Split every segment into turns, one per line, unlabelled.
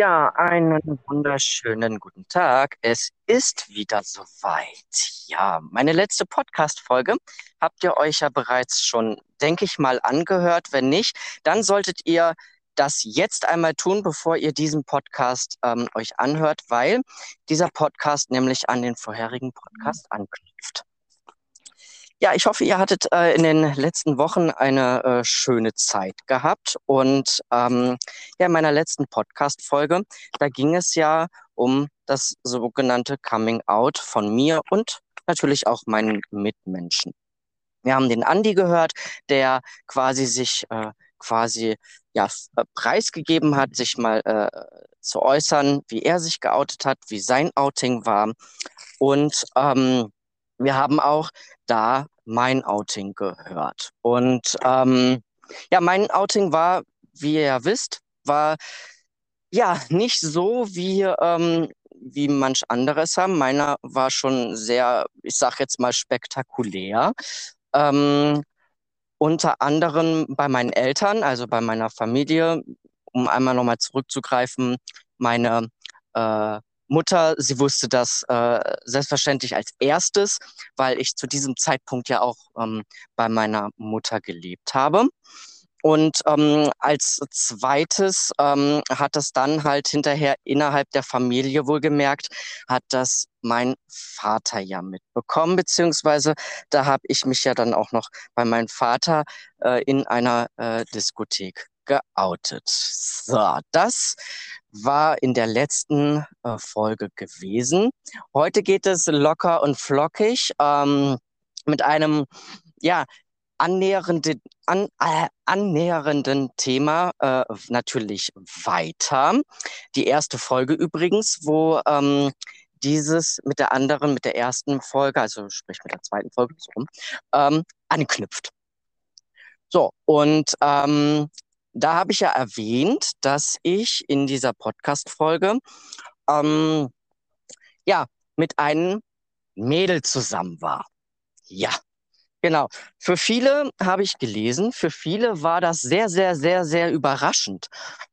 Ja, einen wunderschönen guten Tag. Es ist wieder soweit. Ja, meine letzte Podcast-Folge habt ihr euch ja bereits schon, denke ich mal, angehört. Wenn nicht, dann solltet ihr das jetzt einmal tun, bevor ihr diesen Podcast ähm, euch anhört, weil dieser Podcast nämlich an den vorherigen Podcast anknüpft. Ja, ich hoffe, ihr hattet äh, in den letzten Wochen eine äh, schöne Zeit gehabt. Und ähm, ja, in meiner letzten Podcast-Folge, da ging es ja um das sogenannte Coming Out von mir und natürlich auch meinen Mitmenschen. Wir haben den Andi gehört, der quasi sich äh, quasi ja äh, preisgegeben hat, sich mal äh, zu äußern, wie er sich geoutet hat, wie sein Outing war. Und ähm, wir haben auch da mein Outing gehört. Und ähm, ja, mein Outing war, wie ihr ja wisst, war ja nicht so wie, ähm, wie manch anderes haben. Meiner war schon sehr, ich sag jetzt mal, spektakulär. Ähm, unter anderem bei meinen Eltern, also bei meiner Familie, um einmal nochmal zurückzugreifen, meine äh, Mutter, sie wusste das äh, selbstverständlich als erstes, weil ich zu diesem Zeitpunkt ja auch ähm, bei meiner Mutter gelebt habe. Und ähm, als zweites ähm, hat es dann halt hinterher innerhalb der Familie wohlgemerkt, hat das mein Vater ja mitbekommen, beziehungsweise da habe ich mich ja dann auch noch bei meinem Vater äh, in einer äh, Diskothek geoutet. So, das war in der letzten äh, Folge gewesen. Heute geht es locker und flockig ähm, mit einem, ja, annähernden, an, äh, annähernden Thema äh, natürlich weiter. Die erste Folge übrigens, wo ähm, dieses mit der anderen, mit der ersten Folge, also sprich mit der zweiten Folge so rum, ähm, anknüpft. So, und ähm, da habe ich ja erwähnt, dass ich in dieser Podcast-Folge ähm, ja mit einem Mädel zusammen war. Ja, genau. Für viele habe ich gelesen, für viele war das sehr, sehr, sehr, sehr überraschend.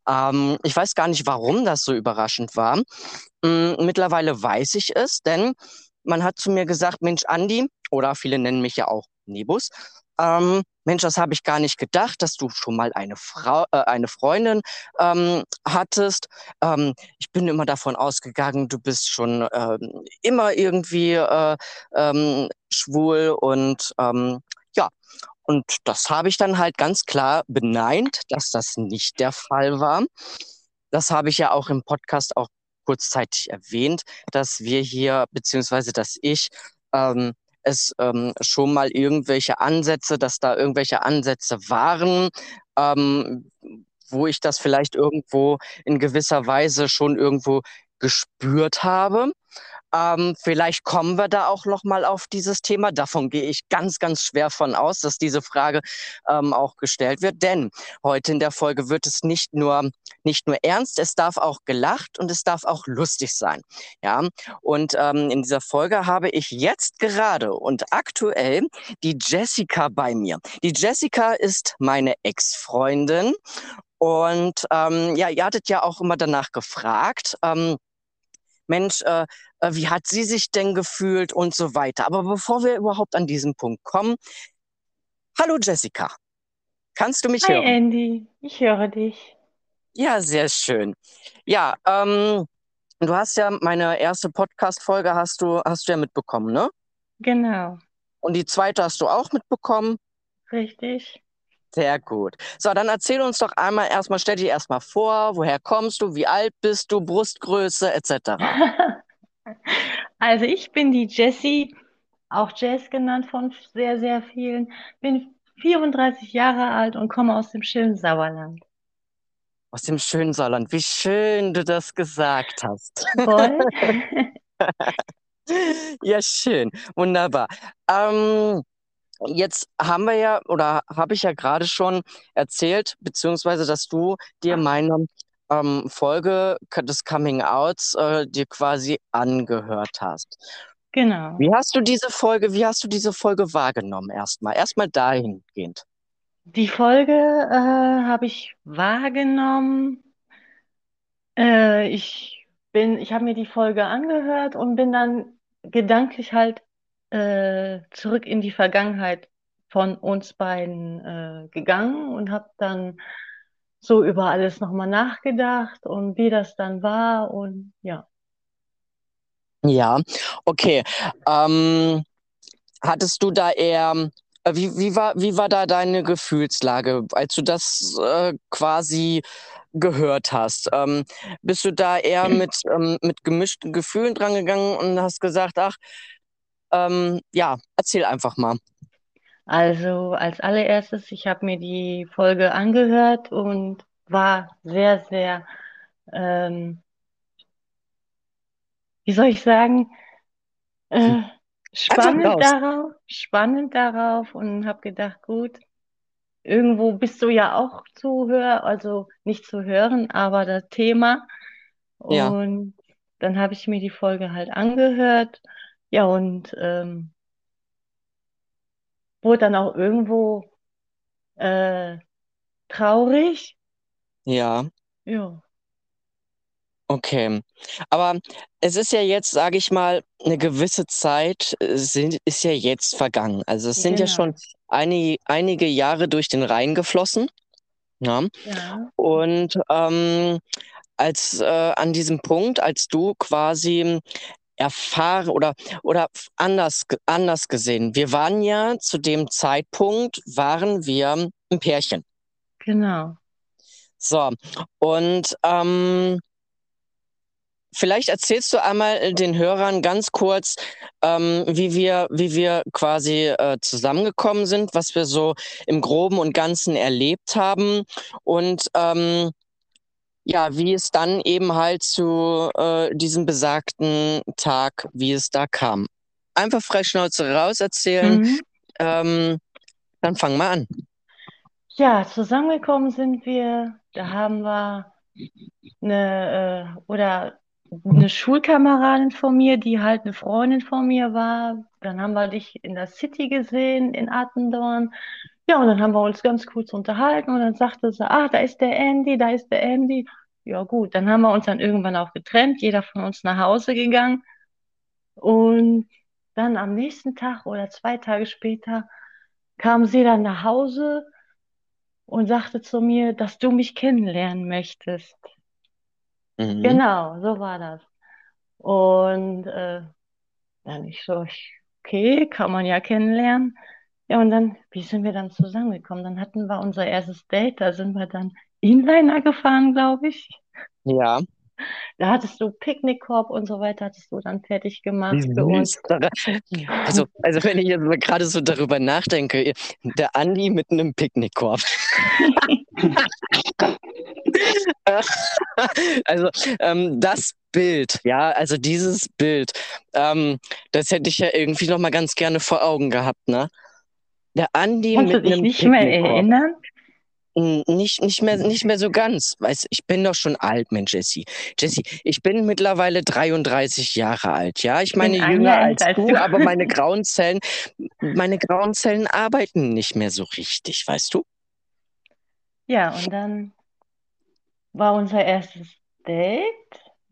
Ähm, ich weiß gar nicht, warum das so überraschend war. Ähm, mittlerweile weiß ich es, denn man hat zu mir gesagt, Mensch, Andi, oder viele nennen mich ja auch Nebus, ähm, Mensch, das habe ich gar nicht gedacht, dass du schon mal eine Frau, äh, eine Freundin ähm, hattest. Ähm, ich bin immer davon ausgegangen, du bist schon ähm, immer irgendwie äh, ähm, schwul und ähm, ja. Und das habe ich dann halt ganz klar beneint, dass das nicht der Fall war. Das habe ich ja auch im Podcast auch kurzzeitig erwähnt, dass wir hier, beziehungsweise dass ich ähm, es ähm, schon mal irgendwelche Ansätze, dass da irgendwelche Ansätze waren, ähm, wo ich das vielleicht irgendwo in gewisser Weise schon irgendwo gespürt habe. Ähm, vielleicht kommen wir da auch noch mal auf dieses Thema. Davon gehe ich ganz, ganz schwer von aus, dass diese Frage ähm, auch gestellt wird. Denn heute in der Folge wird es nicht nur nicht nur ernst, es darf auch gelacht und es darf auch lustig sein. Ja, und ähm, in dieser Folge habe ich jetzt gerade und aktuell die Jessica bei mir. Die Jessica ist meine Ex-Freundin und ähm, ja, ihr hattet ja auch immer danach gefragt. Ähm, Mensch, äh, äh, wie hat sie sich denn gefühlt und so weiter. Aber bevor wir überhaupt an diesen Punkt kommen, hallo Jessica, kannst du mich
Hi
hören?
Andy, ich höre dich.
Ja, sehr schön. Ja, ähm, du hast ja meine erste Podcast-Folge hast du, hast du ja mitbekommen, ne?
Genau,
Und die zweite hast du auch mitbekommen?
richtig.
Sehr gut. So, dann erzähl uns doch einmal erstmal, stell dich erstmal vor, woher kommst du, wie alt bist du, Brustgröße etc.
Also ich bin die Jessie, auch Jess genannt von sehr, sehr vielen. Bin 34 Jahre alt und komme aus dem schönen Sauerland.
Aus dem schönen Saarland. Wie schön du das gesagt hast.
Voll.
Ja, schön. Wunderbar. Ähm, jetzt haben wir ja, oder habe ich ja gerade schon erzählt, beziehungsweise, dass du dir meine ähm, Folge des Coming Outs äh, dir quasi angehört hast.
Genau.
Wie hast du diese Folge, wie hast du diese Folge wahrgenommen erstmal? Erstmal dahingehend.
Die Folge äh, habe ich wahrgenommen Äh, ich bin, ich habe mir die Folge angehört und bin dann gedanklich halt äh, zurück in die Vergangenheit von uns beiden äh, gegangen und habe dann so über alles nochmal nachgedacht und wie das dann war und ja.
Ja, okay. Ähm, hattest du da eher, äh, wie, wie war, wie war da deine Gefühlslage, als du das äh, quasi gehört hast? Ähm, bist du da eher mit, ähm, mit gemischten Gefühlen drangegangen und hast gesagt, ach, ähm, ja, erzähl einfach mal.
Also als allererstes, ich habe mir die Folge angehört und war sehr, sehr, ähm, wie soll ich sagen, äh, spannend darauf, spannend darauf und habe gedacht, gut, irgendwo bist du ja auch zu hören, also nicht zu hören, aber das Thema.
Ja.
Und dann habe ich mir die Folge halt angehört. Ja, und ähm, wurde dann auch irgendwo äh, traurig.
Ja.
Ja.
Okay. Aber es ist ja jetzt, sage ich mal, eine gewisse Zeit äh, sind, ist ja jetzt vergangen. Also es sind ja schon
Genau.
einige, einige Jahre durch den Rhein geflossen. Ja.
Ja.
Und ähm, als äh, an diesem Punkt, als du quasi erfahren oder, oder anders, anders gesehen, wir waren ja zu dem Zeitpunkt, waren wir ein Pärchen.
Genau.
So, und ähm, vielleicht erzählst du einmal den Hörern ganz kurz, ähm, wie wir, wie wir quasi äh, zusammengekommen sind, was wir so im Groben und Ganzen erlebt haben und ähm, ja, wie es dann eben halt zu äh, diesem besagten Tag, wie es da kam. Einfach frei Schnauze raus erzählen.
Mhm.
Ähm, dann fang mal an.
Ja, zusammengekommen sind wir, da haben wir eine äh, oder eine Schulkameradin von mir, die halt eine Freundin von mir war. Dann haben wir dich in der City gesehen, in Attendorn. Ja, und dann haben wir uns ganz kurz unterhalten und dann sagte sie, ah, da ist der Andy, da ist der Andy. Ja, gut, dann haben wir uns dann irgendwann auch getrennt, jeder von uns nach Hause gegangen. Und dann am nächsten Tag oder zwei Tage später kam sie dann nach Hause und sagte zu mir, dass du mich kennenlernen möchtest.
Mhm.
Genau, so war das. Und äh, dann ich so, okay, kann man ja kennenlernen. Ja, und dann, wie sind wir dann zusammengekommen? Dann hatten wir unser erstes Date, da sind wir dann Inliner gefahren, glaube ich.
Ja.
Da hattest du Picknickkorb und so weiter, hattest du dann fertig gemacht für uns.
Also, also wenn ich jetzt gerade so darüber nachdenke, der Andi mit einem Picknickkorb. also ähm, das Bild, ja, also dieses Bild, ähm, das hätte ich ja irgendwie noch mal ganz gerne vor Augen gehabt, ne? Der Andi
Kannst du
mit
dich
einem
nicht mehr erinnern?
Hm, Nicht, nicht mehr, nicht mehr so ganz. Weißt, ich bin doch schon alt, Mensch, Jessie. Jessie, ich bin mittlerweile 33 Jahre alt, ja. Ich meine,
bin ein
jünger als
als
du,
du.
aber meine grauen Zellen, meine grauen Zellen arbeiten nicht mehr so richtig, weißt du?
Ja, und dann war unser erstes Date.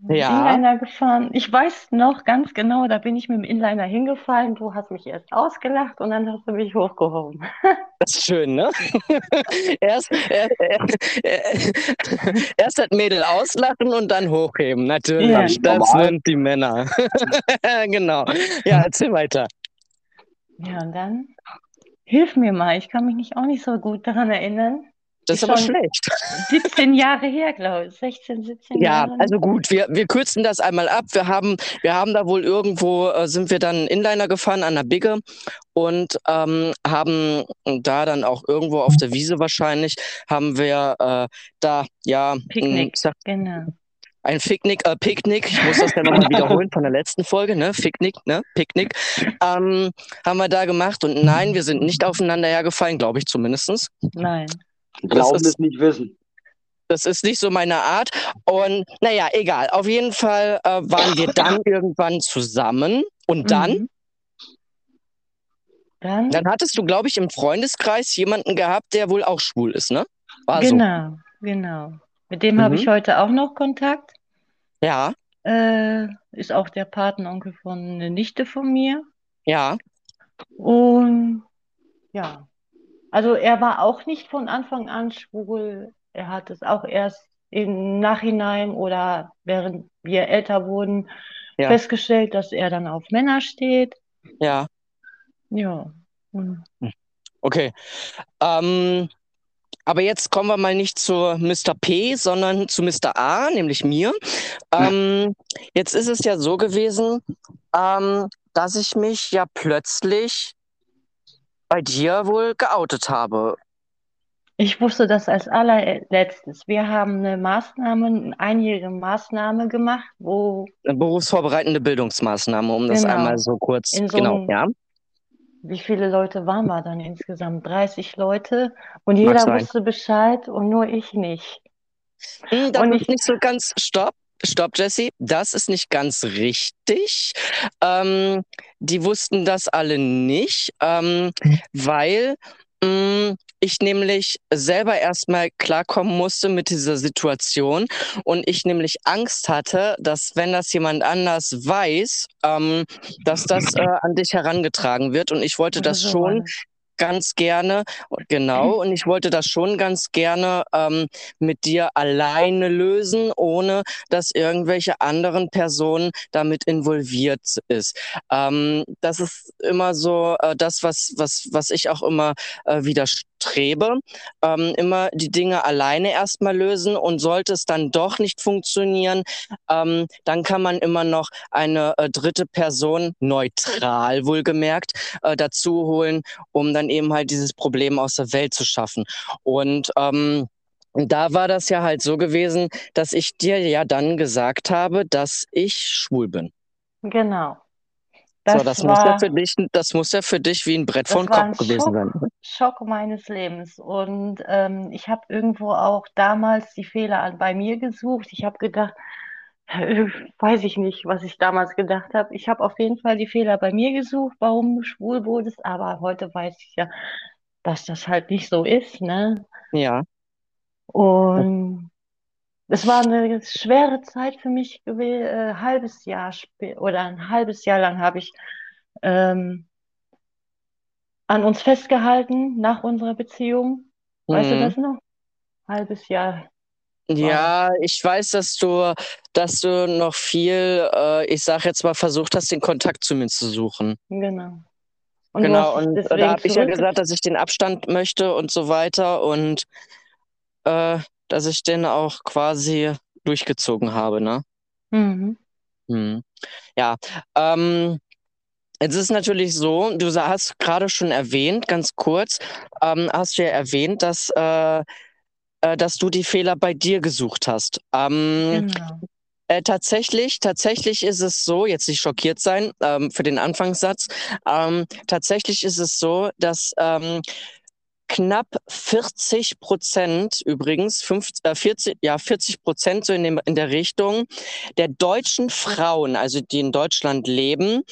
Ja.
Inliner gefahren. Ich weiß noch ganz genau, da bin ich mit dem Inliner hingefallen. Du hast mich erst ausgelacht und dann hast du mich hochgehoben.
Das ist schön, ne? erst, er, er, er, erst das Mädel auslachen und dann hochheben, natürlich.
Ja.
Das
Normal.
sind die Männer. genau. Ja, erzähl weiter.
Ja, und dann hilf mir mal. Ich kann mich nicht auch nicht so gut daran erinnern.
Das
Ist
ist aber schlecht.
17 Jahre her, glaube ich. 16, 17
Ja,
Jahre.
also gut, wir, wir kürzen das einmal ab. Wir haben, wir haben da wohl irgendwo, äh, sind wir dann Inliner gefahren an der Bigge und ähm, haben da dann auch irgendwo auf der Wiese wahrscheinlich, haben wir äh, da, ja,
Picknick.
sag,
Genau.
ein Picknick, äh, Picknick, ich muss das ja nochmal wiederholen von der letzten Folge, ne? Picknick, ne? Picknick, ähm, haben wir da gemacht und nein, wir sind nicht aufeinander hergefallen, glaube ich zumindestens.
Nein.
Glauben
ist-
es nicht wissen.
Das ist nicht so meine Art. Und naja, egal. Auf jeden Fall äh, waren wir dann irgendwann zusammen. Und dann,
Mhm. Dann,
dann hattest du, glaube ich, im Freundeskreis jemanden gehabt, der wohl auch schwul ist, ne? War so.
genau, genau. Mit dem habe
Mhm.
ich heute auch noch Kontakt.
Ja,
Äh, ist auch der Patenonkel von einer Nichte von mir.
ja,
Und ja, also er war auch nicht von Anfang an schwul. Er hat es auch erst im Nachhinein oder während wir älter wurden
ja,
festgestellt, dass er dann auf Männer steht.
ja.
Ja, und
Okay. Ähm, aber jetzt kommen wir mal nicht zu Mr. P, sondern zu Mr. A, nämlich mir. Ähm, jetzt ist es ja so gewesen, ähm, dass ich mich ja plötzlich bei dir wohl geoutet habe.
ich wusste das als allerletztes. Wir haben eine Maßnahme, eine einjährige Maßnahme gemacht, wo
Eine berufsvorbereitende Bildungsmaßnahme, um das einmal
genau
so kurz,
in so
genau,
einem
ja,
Wie viele Leute waren wir dann insgesamt? 30 Leute und jeder wusste Bescheid und nur ich nicht.
Hm,
Und
ist
ich,
nicht so ganz, stopp, stopp, Jesse, das ist nicht ganz richtig. Ähm, die wussten das alle nicht, ähm, weil mh, ich nämlich selber erstmal klarkommen musste mit dieser Situation und ich nämlich Angst hatte, dass wenn das jemand anders weiß, ähm, dass das äh, an dich herangetragen wird und ich wollte das schon. Ganz gerne, genau, und ich wollte das schon ganz gerne ähm, mit dir alleine lösen, ohne dass irgendwelche anderen Personen damit involviert ist. Ähm, das ist immer so äh, das, was, was, was ich auch immer äh, widerstrebe. Ähm, immer die Dinge alleine erstmal lösen und sollte es dann doch nicht funktionieren, ähm, dann kann man immer noch eine äh, dritte Person, neutral wohlgemerkt, äh, dazu holen, um dann eben halt dieses Problem aus der Welt zu schaffen. Und ähm, da war das ja halt so gewesen, dass ich dir ja dann gesagt habe, dass ich schwul bin.
Genau.
So,
Das
das muss ja für
war,
dich, das muss ja für dich wie ein Brett
das
vor den
war
Kopf gewesen sein.
Schock, Schock meines Lebens. Und ähm, ich habe irgendwo auch damals die Fehler bei mir gesucht. Ich habe gedacht, äh, weiß ich nicht, was ich damals gedacht habe. Ich habe auf jeden Fall die Fehler bei mir gesucht, warum du schwul wurdest. Aber heute weiß ich ja, dass das halt nicht so ist, ne?
Ja.
Und es war eine schwere Zeit für mich gewesen. Äh, halbes Jahr oder ein halbes Jahr lang habe ich ähm, an uns festgehalten nach unserer Beziehung. Weißt du
Mhm.
das noch? Halbes Jahr.
Ja, ich weiß, dass du, dass du noch viel, äh, ich sag jetzt mal, versucht hast, den Kontakt zu mir zu suchen.
Genau. Und du
Genau, und da habe ich ja gesagt, dass ich den Abstand möchte und so weiter und äh, dass ich den auch quasi durchgezogen habe, ne?
Mhm.
Hm. Ja, ähm, jetzt ist natürlich so, du hast gerade schon erwähnt, ganz kurz, ähm, hast du ja erwähnt, dass, äh, äh, dass du die Fehler bei dir gesucht hast. Ähm,
Genau.
Äh, tatsächlich, tatsächlich ist es so, jetzt nicht schockiert sein ähm, für den Anfangssatz, ähm, tatsächlich ist es so, dass ähm, knapp 40 Prozent übrigens, 50, äh, 40, ja, 40 Prozent so in, dem, in der Richtung der deutschen Frauen, also die in Deutschland leben,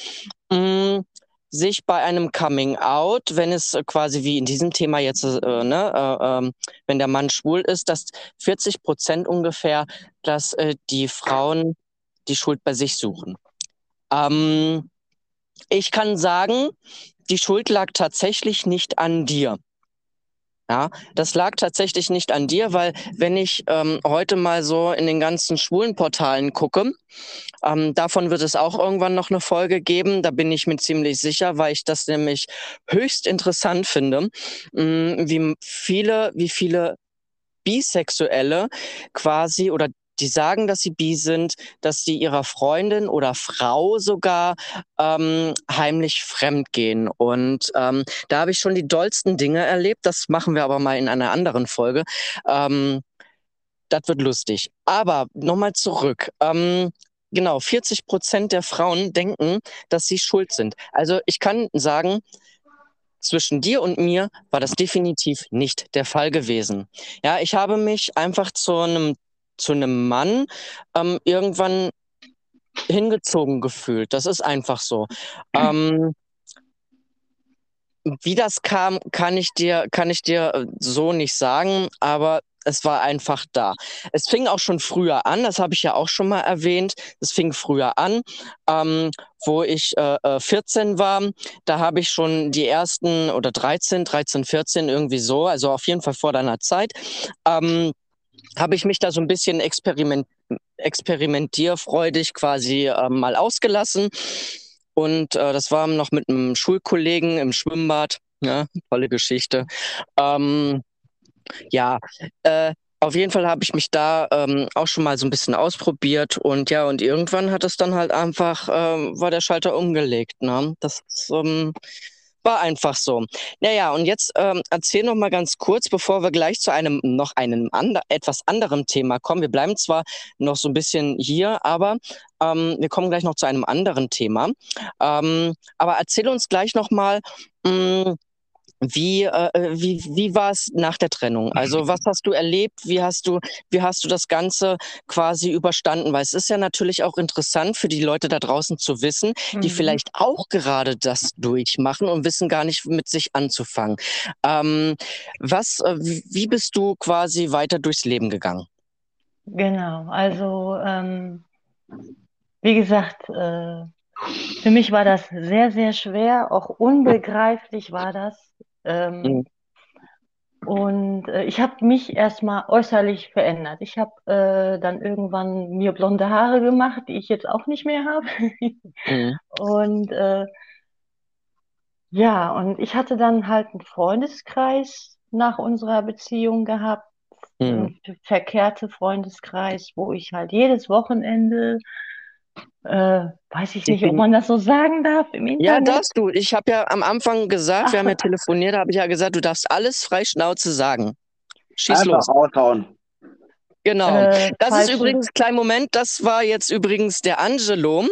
mh, sich bei einem Coming Out, wenn es quasi wie in diesem Thema jetzt, äh, ne, äh, ähm, wenn der Mann schwul ist, dass 40 Prozent ungefähr, dass äh, die Frauen die Schuld bei sich suchen. Ähm, ich kann sagen, die Schuld lag tatsächlich nicht an dir. Ja, das lag tatsächlich nicht an dir, weil wenn ich ähm, heute mal so in den ganzen schwulen Portalen gucke, ähm, davon wird es auch irgendwann noch eine Folge geben, da bin ich mir ziemlich sicher, weil ich das nämlich höchst interessant finde, mh, wie viele, wie viele Bisexuelle quasi oder die sagen, dass sie bi sind, dass sie ihrer Freundin oder Frau sogar ähm, heimlich fremd gehen. Und ähm, da habe ich schon die dollsten Dinge erlebt. Das machen wir aber mal in einer anderen Folge. Ähm, das wird lustig. Aber nochmal zurück. Ähm, genau, 40 Prozent der Frauen denken, dass sie schuld sind. Also ich kann sagen, zwischen dir und mir war das definitiv nicht der Fall gewesen. Ja, ich habe mich einfach zu einem zu einem Mann ähm, irgendwann hingezogen gefühlt. Das ist einfach so. Ähm, wie das kam, kann ich dir, kann ich dir äh, so nicht sagen, aber es war einfach da. Es fing auch schon früher an, das habe ich ja auch schon mal erwähnt. Es fing früher an, ähm, wo ich äh, 14 äh, war. Da habe ich schon die ersten oder 13, 13, 14 irgendwie so, also auf jeden Fall vor deiner Zeit. Ähm, habe ich mich da so ein bisschen experiment experimentierfreudig quasi äh, mal ausgelassen. Und äh, das war noch mit einem Schulkollegen im Schwimmbad. Ja, tolle Geschichte. Ähm, ja, äh, auf jeden Fall habe ich mich da ähm, auch schon mal so ein bisschen ausprobiert und ja, und irgendwann hat es dann halt einfach, ähm, war der Schalter umgelegt. Ne? Das ähm, war einfach so. Naja, und jetzt ähm, erzähl noch mal ganz kurz, bevor wir gleich zu einem noch einem ander, etwas anderem Thema kommen. Wir bleiben zwar noch so ein bisschen hier, aber ähm, wir kommen gleich noch zu einem anderen Thema. Ähm, aber erzähl uns gleich noch mal, mh, mm, wie, äh, wie, wie war es nach der Trennung? Also was hast du erlebt? Wie hast du, wie hast du das Ganze quasi überstanden? Weil es ist ja natürlich auch interessant für die Leute da draußen zu wissen, die mhm. vielleicht auch gerade das durchmachen und wissen gar nicht mit sich anzufangen. Ähm, was, äh, wie bist du quasi weiter durchs Leben gegangen?
Genau, also ähm, wie gesagt, äh, für mich war das sehr, sehr schwer, auch unbegreiflich war das. Ähm, mhm. Und äh, ich habe mich erstmal äußerlich verändert. Ich habe äh, dann irgendwann mir blonde Haare gemacht, die ich jetzt auch nicht mehr habe. mhm. Und äh, ja, und ich hatte dann halt einen Freundeskreis nach unserer Beziehung gehabt, mhm. einen verkehrte Freundeskreis, wo ich halt jedes Wochenende äh, weiß ich nicht, ob man das so sagen darf im Internet.
Ja, darfst du. Ich habe ja am Anfang gesagt, Ach. wir haben ja telefoniert, da habe ich ja gesagt, du darfst alles frei Schnauze sagen. Schieß Einfach los. Raushauen. Genau. Äh, das ist übrigens, kleinen Moment, das war jetzt übrigens der Angelo.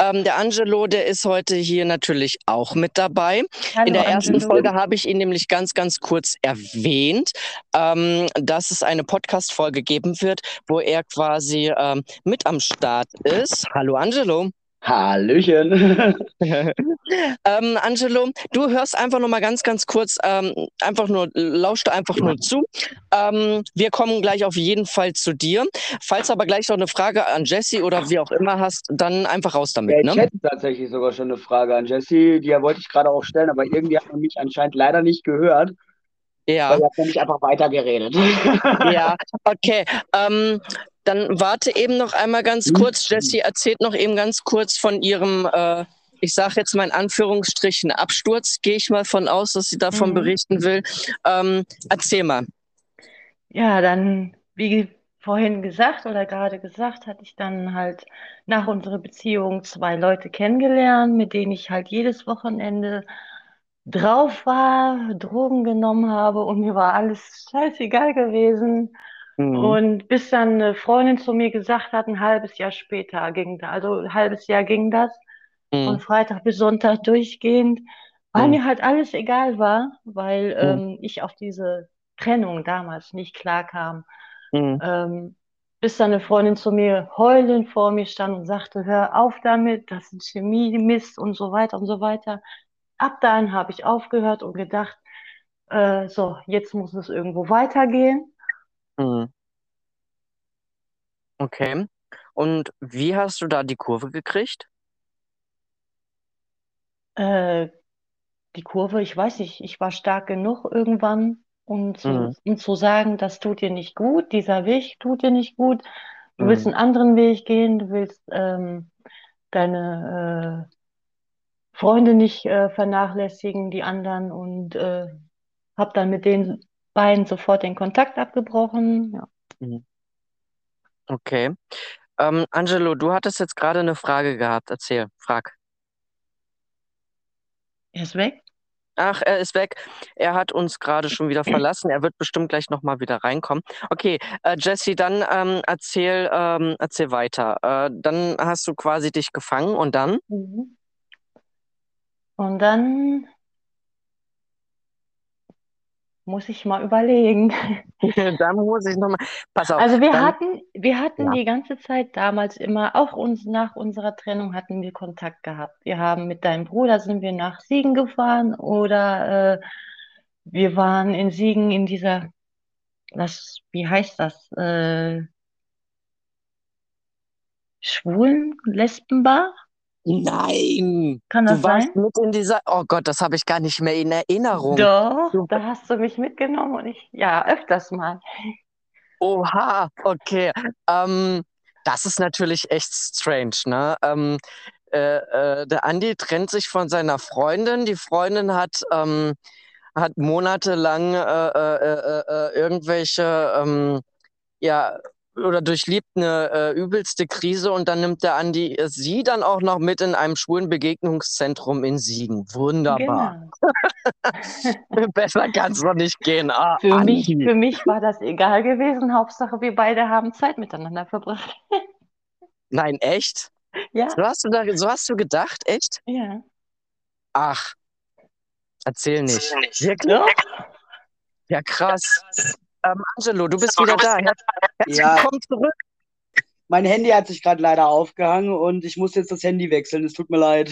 Ähm, der Angelo, der ist heute hier natürlich auch mit dabei. Hallo, In der ersten Angelo. Folge habe ich ihn nämlich ganz, ganz kurz erwähnt, ähm, dass es eine Podcast-Folge geben wird, wo er quasi ähm, mit am Start ist. Hallo Angelo.
Hallöchen.
ähm, Angelo, du hörst einfach noch mal ganz, ganz kurz, ähm, einfach nur, lauscht einfach nur zu. Ähm, wir kommen gleich auf jeden Fall zu dir. Falls aber gleich noch eine Frage an Jesse oder wie auch immer hast, dann einfach raus damit. Ja,
ich ne? hätte tatsächlich sogar schon eine Frage an Jesse, die wollte ich gerade auch stellen, aber irgendwie hat man mich anscheinend leider nicht gehört. Ja. Weil er hat nämlich einfach weitergeredet.
Ja, okay. Ähm, dann warte eben noch einmal ganz mhm. kurz. Jessie erzählt noch eben ganz kurz von ihrem, äh, ich sage jetzt mal in Anführungsstrichen, Absturz. Gehe ich mal von aus, dass sie davon mhm. berichten will. Ähm, erzähl mal.
Ja, dann, wie vorhin gesagt oder gerade gesagt, hatte ich dann halt nach unserer Beziehung zwei Leute kennengelernt, mit denen ich halt jedes Wochenende drauf war, Drogen genommen habe und mir war alles scheißegal gewesen. Mhm. Und bis dann eine Freundin zu mir gesagt hat, ein halbes Jahr später ging das, also ein halbes Jahr ging das, mhm. von Freitag bis Sonntag durchgehend, weil mhm. mir halt alles egal war, weil mhm. ähm, ich auf diese Trennung damals nicht klar kam. Mhm. Ähm, bis dann eine Freundin zu mir heulend vor mir stand und sagte, hör auf damit, das ist Chemie, Mist und so weiter und so weiter. Ab dann habe ich aufgehört und gedacht, äh, so, jetzt muss es irgendwo weitergehen. Mhm.
Okay. Und wie hast du da die Kurve gekriegt?
Äh, die Kurve, ich weiß nicht, ich war stark genug irgendwann, um zu, Mhm. um zu sagen, das tut dir nicht gut, dieser Weg tut dir nicht gut, du willst mhm. einen anderen Weg gehen, du willst ähm, deine äh, Freunde nicht äh, vernachlässigen, die anderen und äh, hab dann mit den beiden sofort den Kontakt abgebrochen. Ja. Mhm.
Okay. Ähm, Angelo, du hattest jetzt gerade eine Frage gehabt. Erzähl, frag.
Er ist weg?
Ach, er ist weg. Er hat uns gerade schon wieder verlassen. Er wird bestimmt gleich nochmal wieder reinkommen. Okay, äh, Jesse, dann ähm, erzähl, ähm, erzähl weiter. Äh, dann hast du quasi dich gefangen und dann?
Mhm. Und dann muss ich mal überlegen.
da muss ich nochmal. Pass auf.
Also wir dann, hatten, wir hatten ja. die ganze Zeit damals immer, auch uns nach unserer Trennung hatten wir Kontakt gehabt. Wir haben mit deinem Bruder sind wir nach Siegen gefahren oder äh, wir waren in Siegen in dieser das, wie heißt das? Äh, Schwulen, Lesbenbar?
Nein.
Kann das
du warst
sein?
mit in dieser. Oh Gott, das habe ich gar nicht mehr in Erinnerung.
Doch, du... da hast du mich mitgenommen und ich, ja, öfters mal.
Oha, okay. Ähm, das ist natürlich echt strange, ne? Ähm, äh, äh, der Andi trennt sich von seiner Freundin. Die Freundin hat, ähm, hat monatelang äh, äh, äh, äh irgendwelche ähm, ja, oder durchlebt eine äh, übelste Krise und dann nimmt der Andi sie dann auch noch mit in einem schwulen Begegnungszentrum in Siegen. Wunderbar. Genau. Besser kann es noch nicht gehen. Ah,
für, mich, für mich war das egal gewesen. Hauptsache, wir beide haben Zeit miteinander verbracht.
Nein, echt?
Ja.
So hast du, da, so hast du gedacht, echt?
Ja.
Ach, erzähl nicht.
Wirklich?
Ja, krass. Ähm, Angelo, du bist wieder da. Herzlich
Ja.
willkommen zurück.
Mein Handy hat sich gerade leider aufgehangen und ich muss jetzt das Handy wechseln. Es tut mir leid.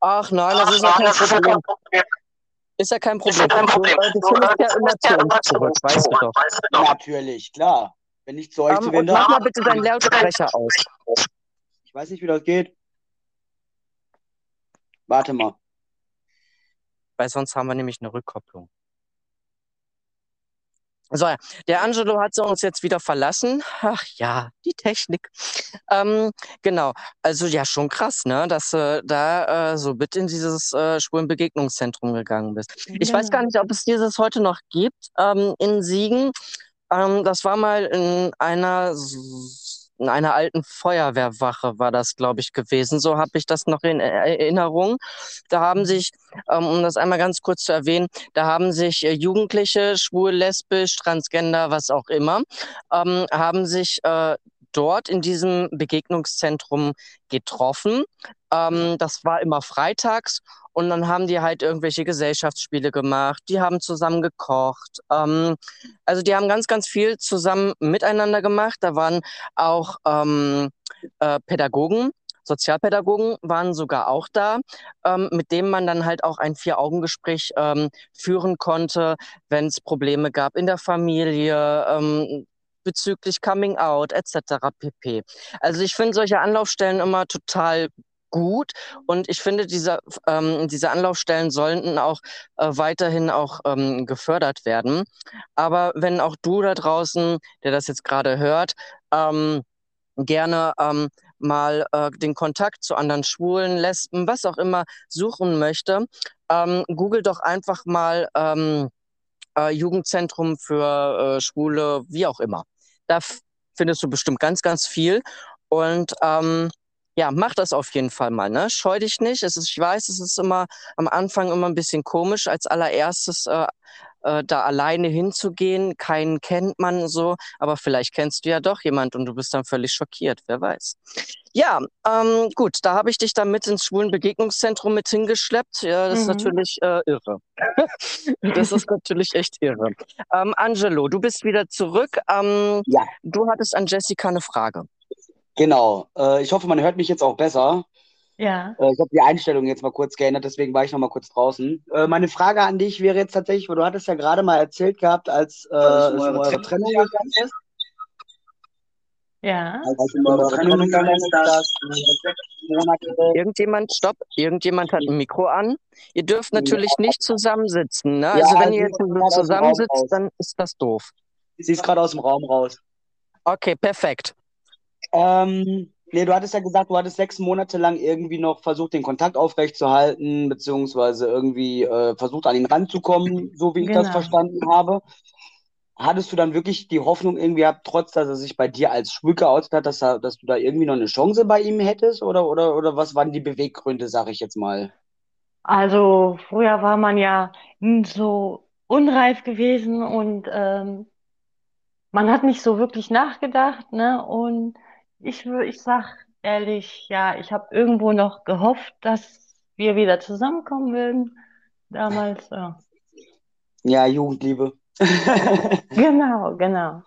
Ach nein, das ist ja kein Problem. Ist ja kein Problem. Du, du findest ja immer zu uns zurück, weißt du doch.
Natürlich, klar. Wenn ich zu euch
Ähm,
zu
und
wende.
mach mal bitte deinen Lautsprecher aus.
Ich weiß nicht, wie das geht. Warte mal.
Weil sonst haben wir nämlich eine Rückkopplung. So, ja, der Angelo hat uns jetzt wieder verlassen. Ach ja, die Technik. Ähm, genau, also ja, schon krass, ne, dass du da äh, so mit in dieses äh, Schwulenbegegnungszentrum gegangen bist. Ich weiß gar nicht, ob es dieses heute noch gibt ähm, in Siegen. Ähm, das war mal in einer in einer alten Feuerwehrwache war das, glaube ich, gewesen. So habe ich das noch in Erinnerung. Da haben sich, ähm, um das einmal ganz kurz zu erwähnen, da haben sich äh, Jugendliche, schwul, lesbisch, transgender, was auch immer, ähm, haben sich äh, dort in diesem Begegnungszentrum getroffen. Ähm, das war immer freitags und dann haben die halt irgendwelche Gesellschaftsspiele gemacht, die haben zusammen gekocht. Ähm, also die haben ganz, ganz viel zusammen miteinander gemacht. Da waren auch ähm, äh, Pädagogen, Sozialpädagogen waren sogar auch da, ähm, mit denen man dann halt auch ein Vier-Augen-Gespräch ähm, führen konnte, wenn es Probleme gab in der Familie, ähm, bezüglich Coming Out etc. pp. Also ich finde solche Anlaufstellen immer total gut und ich finde, diese, ähm, diese Anlaufstellen sollten auch äh, weiterhin auch ähm, gefördert werden. Aber wenn auch du da draußen, der das jetzt gerade hört, ähm, gerne ähm, mal äh, den Kontakt zu anderen Schwulen, Lesben, was auch immer suchen möchte, ähm, google doch einfach mal ähm, äh, Jugendzentrum für äh, Schwule, wie auch immer. Da findest du bestimmt ganz, ganz viel. Und ähm, ja, mach das auf jeden Fall mal, ne? Scheu dich nicht. Es ist, ich weiß, es ist immer am Anfang immer ein bisschen komisch, als allererstes äh, äh, da alleine hinzugehen. Keinen kennt man so, aber vielleicht kennst du ja doch jemand und du bist dann völlig schockiert, wer weiß. Ja, ähm, gut, da habe ich dich dann mit ins schwulen Begegnungszentrum mit hingeschleppt. Ja, das mhm. ist natürlich äh, irre. das ist natürlich echt irre. Ähm, Angelo, du bist wieder zurück. Ähm,
ja.
Du hattest an Jessica eine Frage.
Genau. Äh, ich hoffe, man hört mich jetzt auch besser.
Ja.
Äh, ich habe die Einstellung jetzt mal kurz geändert, deswegen war ich noch mal kurz draußen. Äh, meine Frage an dich wäre jetzt tatsächlich, weil du hattest ja gerade mal erzählt gehabt, als äh, es um eure Trennung gegangen ist.
Ja.
Als es eure Trennung gegangen ist, dass
Irgendjemand, stopp, irgendjemand hat ein Mikro an. Ihr dürft natürlich nicht zusammensitzen. Ne? Also
Ja,
wenn ihr jetzt zusammensitzt, dann ist das doof.
Sie ist gerade aus dem Raum raus.
Okay, perfekt.
Ähm, nee, du hattest ja gesagt, du hattest sechs Monate lang irgendwie noch versucht, den Kontakt aufrechtzuerhalten, beziehungsweise irgendwie äh, versucht, an ihn ranzukommen, so wie ich das
Genau.
verstanden habe. Hattest du dann wirklich die Hoffnung irgendwie gehabt, trotz dass er sich bei dir als schwul geoutet hat, dass, er, dass du da irgendwie noch eine Chance bei ihm hättest? Oder, oder, oder was waren die Beweggründe, sag ich jetzt mal?
Also früher war man ja so unreif gewesen und ähm, man hat nicht so wirklich nachgedacht, ne? Und ich, wür- ich sag ehrlich, ja, ich habe irgendwo noch gehofft, dass wir wieder zusammenkommen würden. Damals, ja.
Ja, Jugendliebe.
Genau, genau.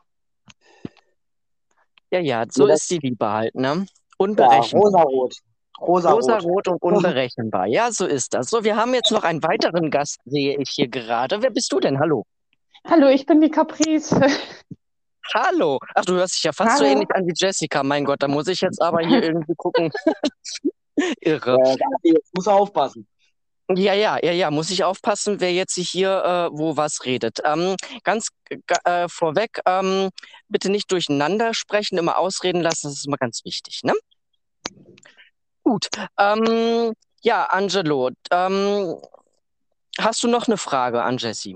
Ja, ja, so
Ja, das-
ist die Liebe halt, ne?
Ja,
Unberechenbar.
rosarot. Rosarot.
Rosarot und unberechenbar. Ja, so ist das. So, wir haben jetzt noch einen weiteren Gast, sehe ich hier gerade. Wer bist du denn? Hallo.
Hallo, ich bin die Caprice.
Hallo. Ach, du hörst dich ja fast so
Hallo.
ähnlich an wie Jessica. Mein Gott, da muss ich jetzt aber hier irgendwie gucken. Irre.
Äh, muss aufpassen.
Ja, ja, ja, ja, muss ich aufpassen, wer jetzt hier äh, wo was redet. Ähm, ganz äh, vorweg, ähm, bitte nicht durcheinander sprechen, immer ausreden lassen, das ist immer ganz wichtig, ne? Gut. Ähm, ja, Angelo, ähm, hast du noch eine Frage an Jessie?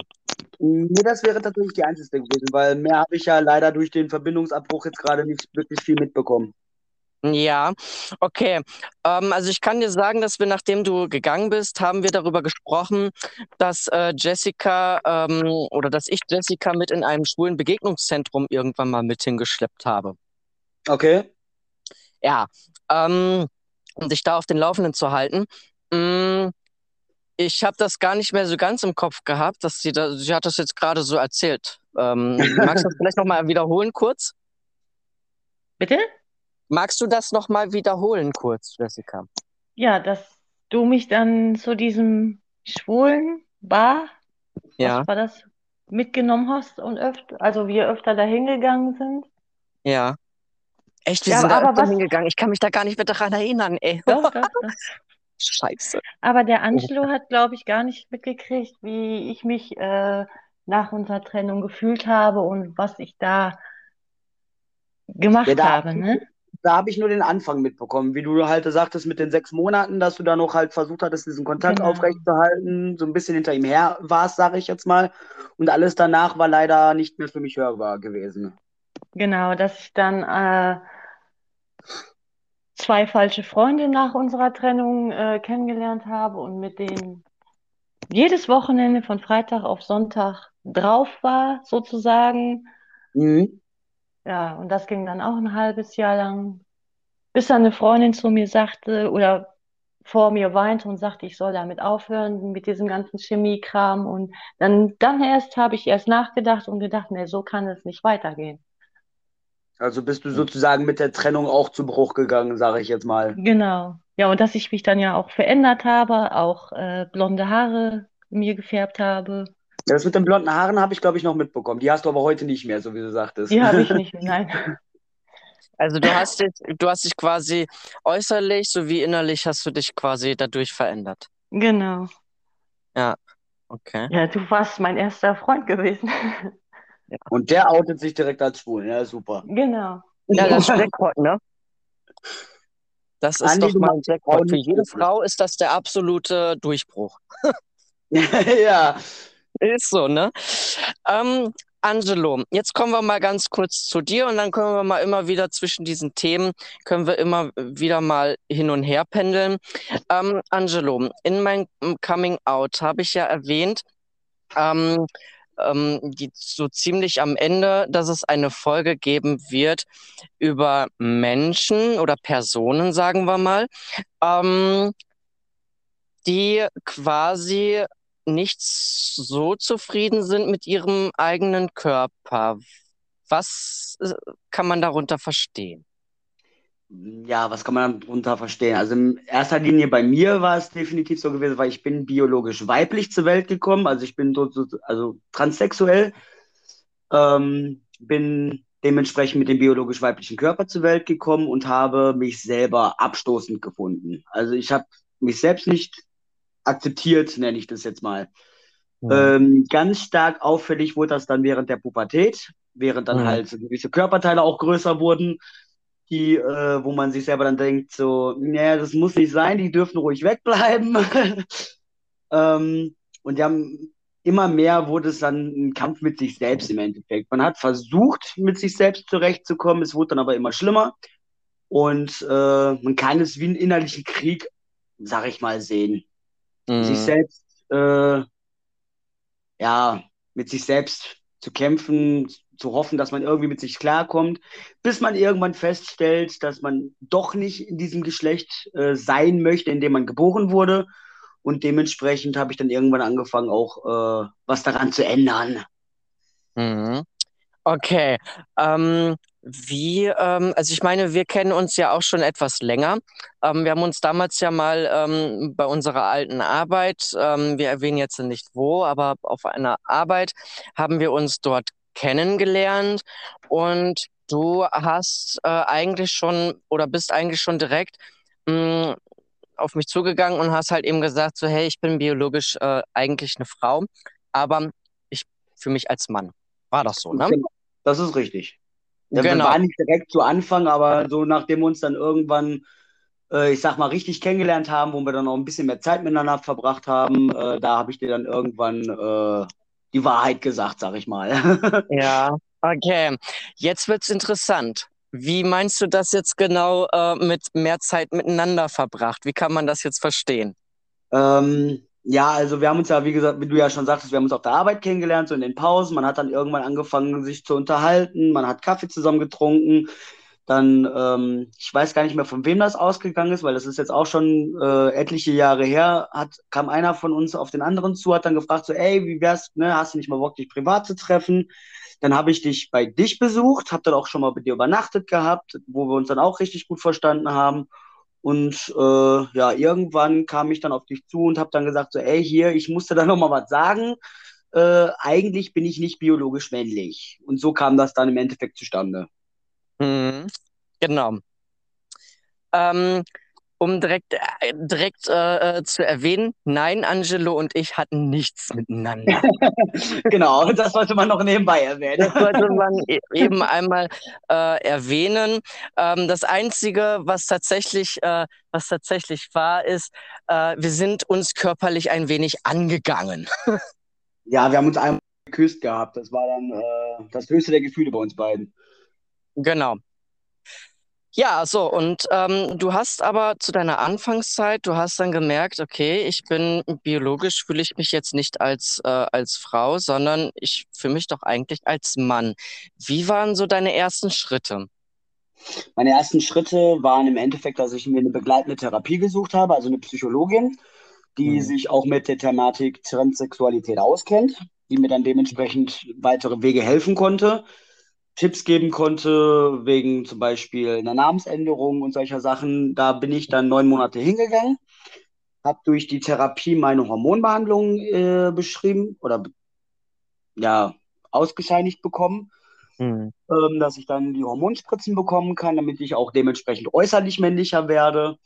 Nee, das wäre tatsächlich die einzige gewesen, weil mehr habe ich ja leider durch den Verbindungsabbruch jetzt gerade nicht wirklich viel mitbekommen.
Ja, okay. Ähm, also ich kann dir sagen, dass wir, nachdem du gegangen bist, haben wir darüber gesprochen, dass äh, Jessica ähm, oder dass ich Jessica mit in einem schwulen Begegnungszentrum irgendwann mal mit hingeschleppt habe.
Okay.
Ja, ähm, um dich da auf den Laufenden zu halten. Mm, ich habe das gar nicht mehr so ganz im Kopf gehabt, dass sie da, sie hat das jetzt gerade so erzählt. Ähm, magst du das vielleicht nochmal wiederholen kurz?
Bitte?
Magst du das nochmal wiederholen kurz, Jessica?
Ja, dass du mich dann zu diesem schwulen Bar,
Ja,
was war das, mitgenommen hast und öfter, also wir öfter dahin gegangen sind.
ja. Echt, wir
Ja,
sind da
aber
öfter
was-
hingegangen. Ich kann mich da gar nicht mehr daran erinnern, ey.
Doch, doch, doch.
Scheiße.
Aber der Angelo hat, glaube ich, gar nicht mitgekriegt, wie ich mich äh, nach unserer Trennung gefühlt habe und was ich da gemacht
Ja, da-
habe, ne?
Da habe ich nur den Anfang mitbekommen, wie du halt sagtest mit den sechs Monaten, dass du da noch halt versucht hattest, diesen Kontakt
Genau.
aufrechtzuerhalten, so ein bisschen hinter ihm her warst, sage ich jetzt mal. Und alles danach war leider nicht mehr für mich hörbar gewesen.
Genau, dass ich dann äh, zwei falsche Freunde nach unserer Trennung äh, kennengelernt habe und mit denen jedes Wochenende von Freitag auf Sonntag drauf war, sozusagen.
Mhm.
Ja, und das ging dann auch ein halbes Jahr lang, bis dann eine Freundin zu mir sagte oder vor mir weinte und sagte, ich soll damit aufhören, mit diesem ganzen Chemiekram. Und dann, dann erst habe ich erst nachgedacht und gedacht, nee, so kann es nicht weitergehen.
Also bist du sozusagen mit der Trennung auch zu Bruch gegangen, sage ich jetzt mal.
Genau. Ja, und dass ich mich dann ja auch verändert habe, auch äh, blonde Haare mir gefärbt habe.
Ja, Das mit den blonden Haaren habe ich, glaube ich, noch mitbekommen. Die hast du aber heute nicht mehr, so wie du sagtest.
Die habe ich nicht mehr, nein.
Also du hast dich, du hast dich quasi äußerlich sowie innerlich hast du dich quasi dadurch verändert.
Genau.
Okay.
Ja, du warst mein erster Freund gewesen.
Und der outet sich direkt als schwul. Ja, super.
Genau.
Ja, das ist Jackpot, ne? Das ist
Andi,
doch mal ein Jackpot. Für jede
glücklich.
Frau ist das der absolute Durchbruch.
ja.
Ist so, ne? Ähm, Angelo, jetzt kommen wir mal ganz kurz zu dir und dann können wir mal immer wieder zwischen diesen Themen, können wir immer wieder mal hin und her pendeln. Ähm, Angelo, in meinem Coming Out habe ich ja erwähnt, ähm, ähm, die, so ziemlich am Ende, dass es eine Folge geben wird über Menschen oder Personen, sagen wir mal, ähm, die quasi nicht so zufrieden sind mit ihrem eigenen Körper. Was äh, kann man darunter verstehen?
Ja, was kann man darunter verstehen? Also in erster Linie bei mir war es definitiv so gewesen, weil ich bin biologisch weiblich zur Welt gekommen, also ich bin so, so, also transsexuell, ähm, bin dementsprechend mit dem biologisch weiblichen Körper zur Welt gekommen und habe mich selber abstoßend gefunden. Also ich habe mich selbst nicht akzeptiert, nenne ich das jetzt mal. Ähm, ganz stark auffällig wurde das dann während der Pubertät, während dann
Mhm.
halt gewisse Körperteile auch größer wurden, die, äh, wo man sich selber dann denkt, so, naja, das muss nicht sein, die dürfen ruhig wegbleiben. ähm, und die haben immer mehr wurde es dann ein Kampf mit sich selbst im Endeffekt. Man hat versucht, mit sich selbst zurechtzukommen, es wurde dann aber immer schlimmer. Und äh, man kann es wie einen innerlichen Krieg, sag ich mal, sehen
Mhm.
sich selbst, äh, ja, mit sich selbst zu kämpfen, zu hoffen, dass man irgendwie mit sich klarkommt, bis man irgendwann feststellt, dass man doch nicht in diesem Geschlecht äh, sein möchte, in dem man geboren wurde. Und dementsprechend habe ich dann irgendwann angefangen, auch äh, was daran zu ändern.
Mhm. Okay. Ähm, Wie, ähm, also ich meine, wir kennen uns ja auch schon etwas länger. Ähm, wir haben uns damals ja mal ähm, bei unserer alten Arbeit, ähm, wir erwähnen jetzt nicht wo, aber auf einer Arbeit haben wir uns dort kennengelernt und du hast äh, eigentlich schon oder bist eigentlich schon direkt mh, mm, auf mich zugegangen und hast halt eben gesagt, so hey, ich bin biologisch äh, eigentlich eine Frau, aber ich fühle mich als Mann. War das so, ne?
Genau. Das ist richtig. Ja,
Genau.
Waren nicht direkt zu Anfang, aber so nachdem wir uns dann irgendwann, äh, ich sag mal, richtig kennengelernt haben, wo wir dann auch ein bisschen mehr Zeit miteinander verbracht haben, äh, da habe ich dir dann irgendwann äh, die Wahrheit gesagt, sag ich mal.
Ja, okay. Jetzt wird's interessant. Wie meinst du das jetzt genau äh, mit mehr Zeit miteinander verbracht? Wie kann man das jetzt verstehen?
Ähm, ja, also wir haben uns ja, wie gesagt, wie du ja schon sagtest, wir haben uns auf der Arbeit kennengelernt, so in den Pausen. Man hat dann irgendwann angefangen, sich zu unterhalten. Man hat Kaffee zusammen getrunken. Dann, ähm, ich weiß gar nicht mehr, von wem das ausgegangen ist, weil das ist jetzt auch schon äh, etliche Jahre her, hat, kam einer von uns auf den anderen zu, hat dann gefragt, so, ey, wie wär's, ne, hast du nicht mal Bock, dich privat zu treffen? Dann habe ich dich bei dich besucht, habe dann auch schon mal bei dir übernachtet gehabt, wo wir uns dann auch richtig gut verstanden haben. Und äh, ja, irgendwann kam ich dann auf dich zu und habe dann gesagt, so, ey, hier, ich musste da nochmal was sagen. Äh, eigentlich bin ich nicht biologisch männlich. Und so kam das dann im Endeffekt zustande.
Mhm. Genau. Ähm, um direkt, äh, direkt äh, äh, zu erwähnen, nein, Angelo und ich hatten nichts miteinander.
genau, das sollte man noch nebenbei erwähnen.
Das sollte man e eben einmal äh, erwähnen. Ähm, das Einzige, was tatsächlich, äh, was tatsächlich wahr ist, wir sind uns körperlich ein wenig angegangen.
ja, wir haben uns einmal geküsst gehabt. Das war dann das höchste der Gefühle bei uns beiden.
Genau. Ja, so, und ähm, du hast aber zu deiner Anfangszeit, du hast dann gemerkt, okay, ich bin biologisch, fühle ich mich jetzt nicht als, äh, als Frau, sondern ich fühle mich doch eigentlich als Mann. Wie waren so deine ersten Schritte?
Meine ersten Schritte waren im Endeffekt, dass ich mir eine begleitende Therapie gesucht habe, also eine Psychologin, die
Hm.
sich auch mit der Thematik Transsexualität auskennt, die mir dann dementsprechend weitere Wege helfen konnte. Tipps geben konnte, wegen zum Beispiel einer Namensänderung und solcher Sachen. Da bin ich dann neun Monate hingegangen, habe durch die Therapie meine Hormonbehandlung äh, beschrieben oder ja, ausgescheinigt bekommen,
Hm.
ähm, dass ich dann die Hormonspritzen bekommen kann, damit ich auch dementsprechend äußerlich männlicher werde.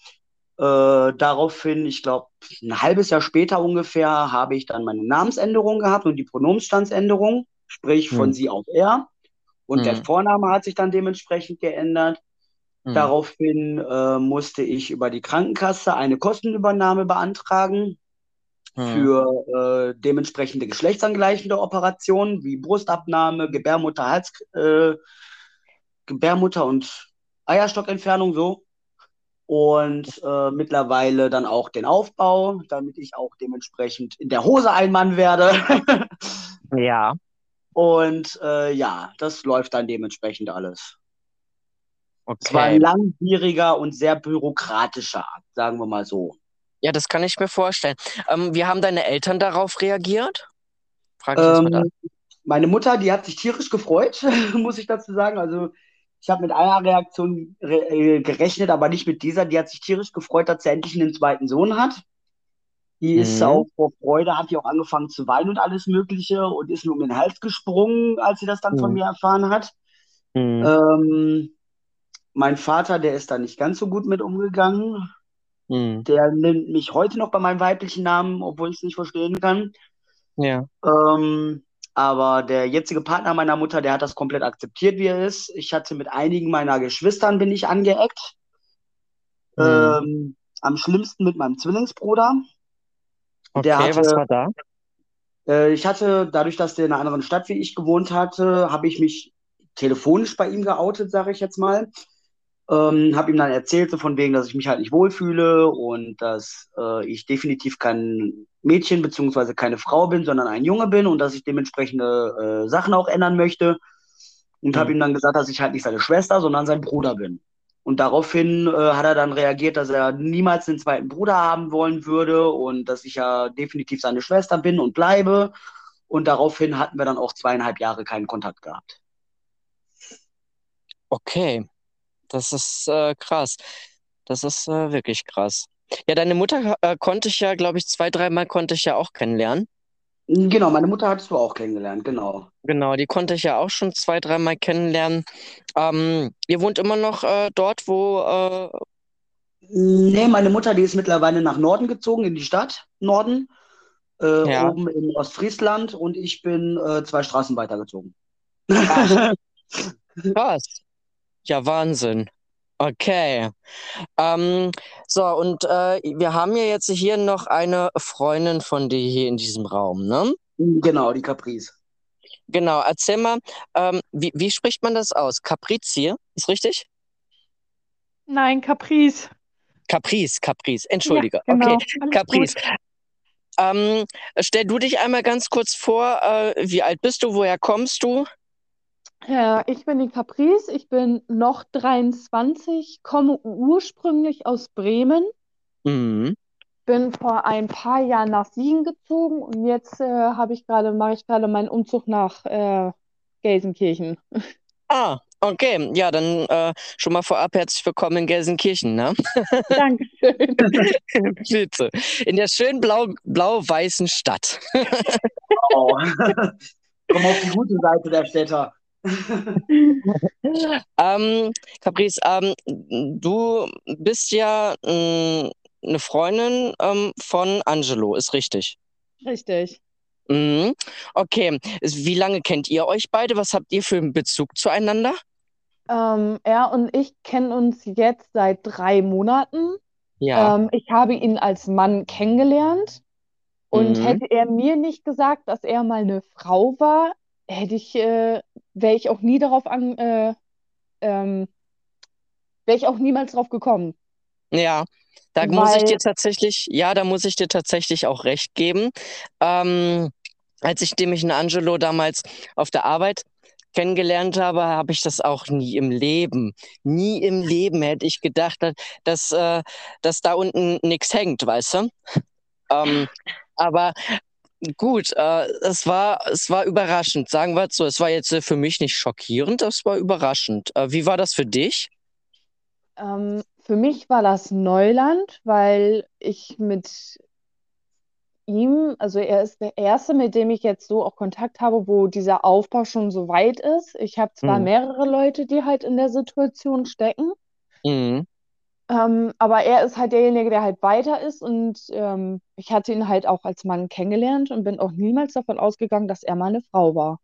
Äh, daraufhin, ich glaube, ein halbes Jahr später ungefähr, habe ich dann meine Namensänderung gehabt und die Pronomstandsänderung, sprich von
Hm.
sie auf er. Und der
Hm.
Vorname hat sich dann dementsprechend geändert.
Hm.
Daraufhin äh, musste ich über die Krankenkasse eine Kostenübernahme beantragen
Hm.
für äh, dementsprechende geschlechtsangleichende Operationen wie Brustabnahme, Gebärmutter, Hals, äh, Gebärmutter und Eierstockentfernung so. Und äh, mittlerweile dann auch den Aufbau, damit ich auch dementsprechend in der Hose ein Mann werde.
Ja,
Und äh, ja, das läuft dann dementsprechend alles. Es war ein
okay.
langwieriger und sehr bürokratischer Akt, sagen wir mal so.
Ja, das kann ich mir vorstellen. Ähm, wie haben deine Eltern darauf reagiert? Frage ich jetzt mal.
Ähm, meine Mutter, die hat sich tierisch gefreut, muss ich dazu sagen. Also ich habe mit einer Reaktion re äh, gerechnet, aber nicht mit dieser. Die hat sich tierisch gefreut, dass sie endlich einen zweiten Sohn hat. Die ist
Mhm.
auch vor Freude, hat die auch angefangen zu weinen und alles Mögliche und ist mir um den Hals gesprungen, als sie das dann von
Mhm.
mir erfahren hat.
Mhm.
Ähm, mein Vater, der ist da nicht ganz so gut mit umgegangen.
Mhm.
Der nennt mich heute noch bei meinem weiblichen Namen, obwohl ich es nicht verstehen kann.
Ja.
Ähm, aber der jetzige Partner meiner Mutter, der hat das komplett akzeptiert, wie er ist. Ich hatte mit einigen meiner Geschwistern bin ich angeeckt.
Mhm.
Ähm, am schlimmsten mit meinem Zwillingsbruder. Der
Okay, was
hatte,
war da?
äh, ich hatte, dadurch, dass der in einer anderen Stadt wie ich gewohnt hatte, habe ich mich telefonisch bei ihm geoutet, sage ich jetzt mal. Ähm, habe ihm dann erzählt, so von wegen, dass ich mich halt nicht wohlfühle und dass äh, ich definitiv kein Mädchen beziehungsweise keine Frau bin, sondern ein Junge bin und dass ich dementsprechende äh, Sachen auch ändern möchte. Und habe
Mhm.
ihm dann gesagt, dass ich halt nicht seine Schwester, sondern sein Bruder bin. Und daraufhin äh, hat er dann reagiert, dass er niemals einen zweiten Bruder haben wollen würde und dass ich ja definitiv seine Schwester bin und bleibe. Und daraufhin hatten wir dann auch zweieinhalb Jahre keinen Kontakt gehabt.
Okay, das ist äh, krass. Das ist äh, wirklich krass. Ja, deine Mutter äh, konnte ich ja, glaube ich, zwei, dreimal konnte ich ja auch kennenlernen.
Genau, meine Mutter hattest du auch kennengelernt, genau.
Genau, die konnte ich ja auch schon zwei, dreimal kennenlernen. Ähm, ihr wohnt immer noch äh, dort, wo. Äh...
Nee, meine Mutter, die ist mittlerweile nach Norden gezogen, in die Stadt, Norden, äh,
Ja.
oben in Ostfriesland und ich bin äh, zwei Straßen weitergezogen.
Ach, krass. Ja, Wahnsinn. Okay. Ähm, so, und äh, wir haben ja jetzt hier noch eine Freundin von dir hier in diesem Raum, ne?
Genau, die Caprice.
Genau, erzähl mal, ähm, wie, wie spricht man das aus? Caprizie, ist richtig?
Nein, Caprice.
Caprice, Caprice, entschuldige.
Ja, genau.
Okay,
Alles
Caprice.
gut.
Ähm, stell du dich einmal ganz kurz vor, äh, wie alt bist du, woher kommst du?
Ja, ich bin die Caprice, ich bin noch 23, komme ursprünglich aus Bremen,
Mhm.
bin vor ein paar Jahren nach Siegen gezogen und jetzt äh, habe ich gerade, mache ich gerade meinen Umzug nach äh, Gelsenkirchen.
Ah, okay. Ja, dann äh, schon mal vorab herzlich willkommen in Gelsenkirchen, ne?
Dankeschön.
Bitte. In der schönen blau, blau-weißen Stadt.
Oh. Komm auf die gute Seite der Städter.
Ähm, Caprice, ähm, du bist ja mh, eine Freundin ähm, von Angelo, ist richtig?
Richtig.
Mhm. Okay. Wie lange kennt ihr euch beide? Was habt ihr für einen Bezug zueinander?
Ähm, er und ich kennen uns jetzt seit drei Monaten.
Ja.
Ähm, ich habe ihn als Mann kennengelernt und
Mhm.
hätte er mir nicht gesagt, dass er mal eine Frau war, hätte ich, äh, wäre ich auch nie darauf an, äh, ähm, wäre ich auch niemals drauf gekommen.
Ja, da muss ich
Weil-
dir tatsächlich, ja, da muss ich dir tatsächlich auch recht geben. Ähm, als ich nämlich einen Angelo damals auf der Arbeit kennengelernt habe, habe ich das auch nie im Leben, nie im Leben hätte ich gedacht, dass, dass, äh, dass da unten nichts hängt, weißt du? Ähm, aber gut, äh, es war, es war überraschend, sagen wir es so. Es war jetzt äh, für mich nicht schockierend, es war überraschend. Äh, wie war das für dich?
Ähm, für mich war das Neuland, weil ich mit ihm, also er ist der Erste, mit dem ich jetzt so auch Kontakt habe, wo dieser Aufbau schon so weit ist. Ich habe zwar
Mhm.
mehrere Leute, die halt in der Situation stecken,
Mhm.
Ähm, aber er ist halt derjenige, der halt weiter ist und ähm, ich hatte ihn halt auch als Mann kennengelernt und bin auch niemals davon ausgegangen, dass er mal eine Frau war.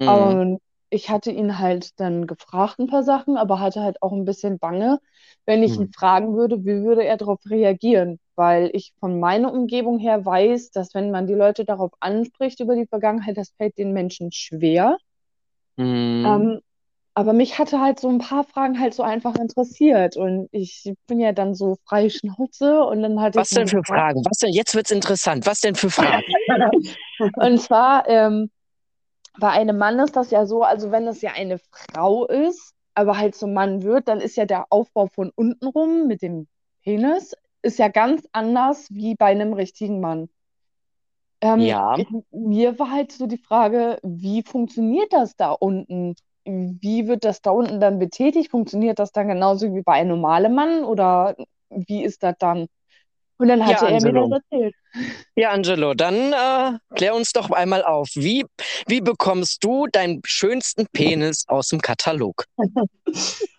Mhm.
Und ich hatte ihn halt dann gefragt ein paar Sachen, aber hatte halt auch ein bisschen Bange, wenn ich
Mhm.
ihn fragen würde, wie würde er darauf reagieren? Weil ich von meiner Umgebung her weiß, dass wenn man die Leute darauf anspricht über die Vergangenheit, das fällt den Menschen schwer.
Mhm.
Ähm, aber mich hatte halt so ein paar Fragen halt so einfach interessiert und ich bin ja dann so frei Schnauze und dann hatte
Was denn für
gefragt.
Fragen? Was denn? Jetzt wird's interessant. Was denn für Fragen?
Und zwar, ähm, bei einem Mann ist das ja so, also wenn es ja eine Frau ist, aber halt zum Mann wird, dann ist ja der Aufbau von unten rum mit dem Penis, ist ja ganz anders wie bei einem richtigen Mann. Ähm,
Ja.
mir war halt so die Frage, wie funktioniert das da unten? Wie wird das da unten dann betätigt? Funktioniert das dann genauso wie bei einem normalen Mann oder wie ist das dann? Und dann
Ja,
hatte er mir das erzählt.
Ja, Angelo, dann äh, klär uns doch einmal auf. Wie, wie bekommst du deinen schönsten Penis aus dem Katalog?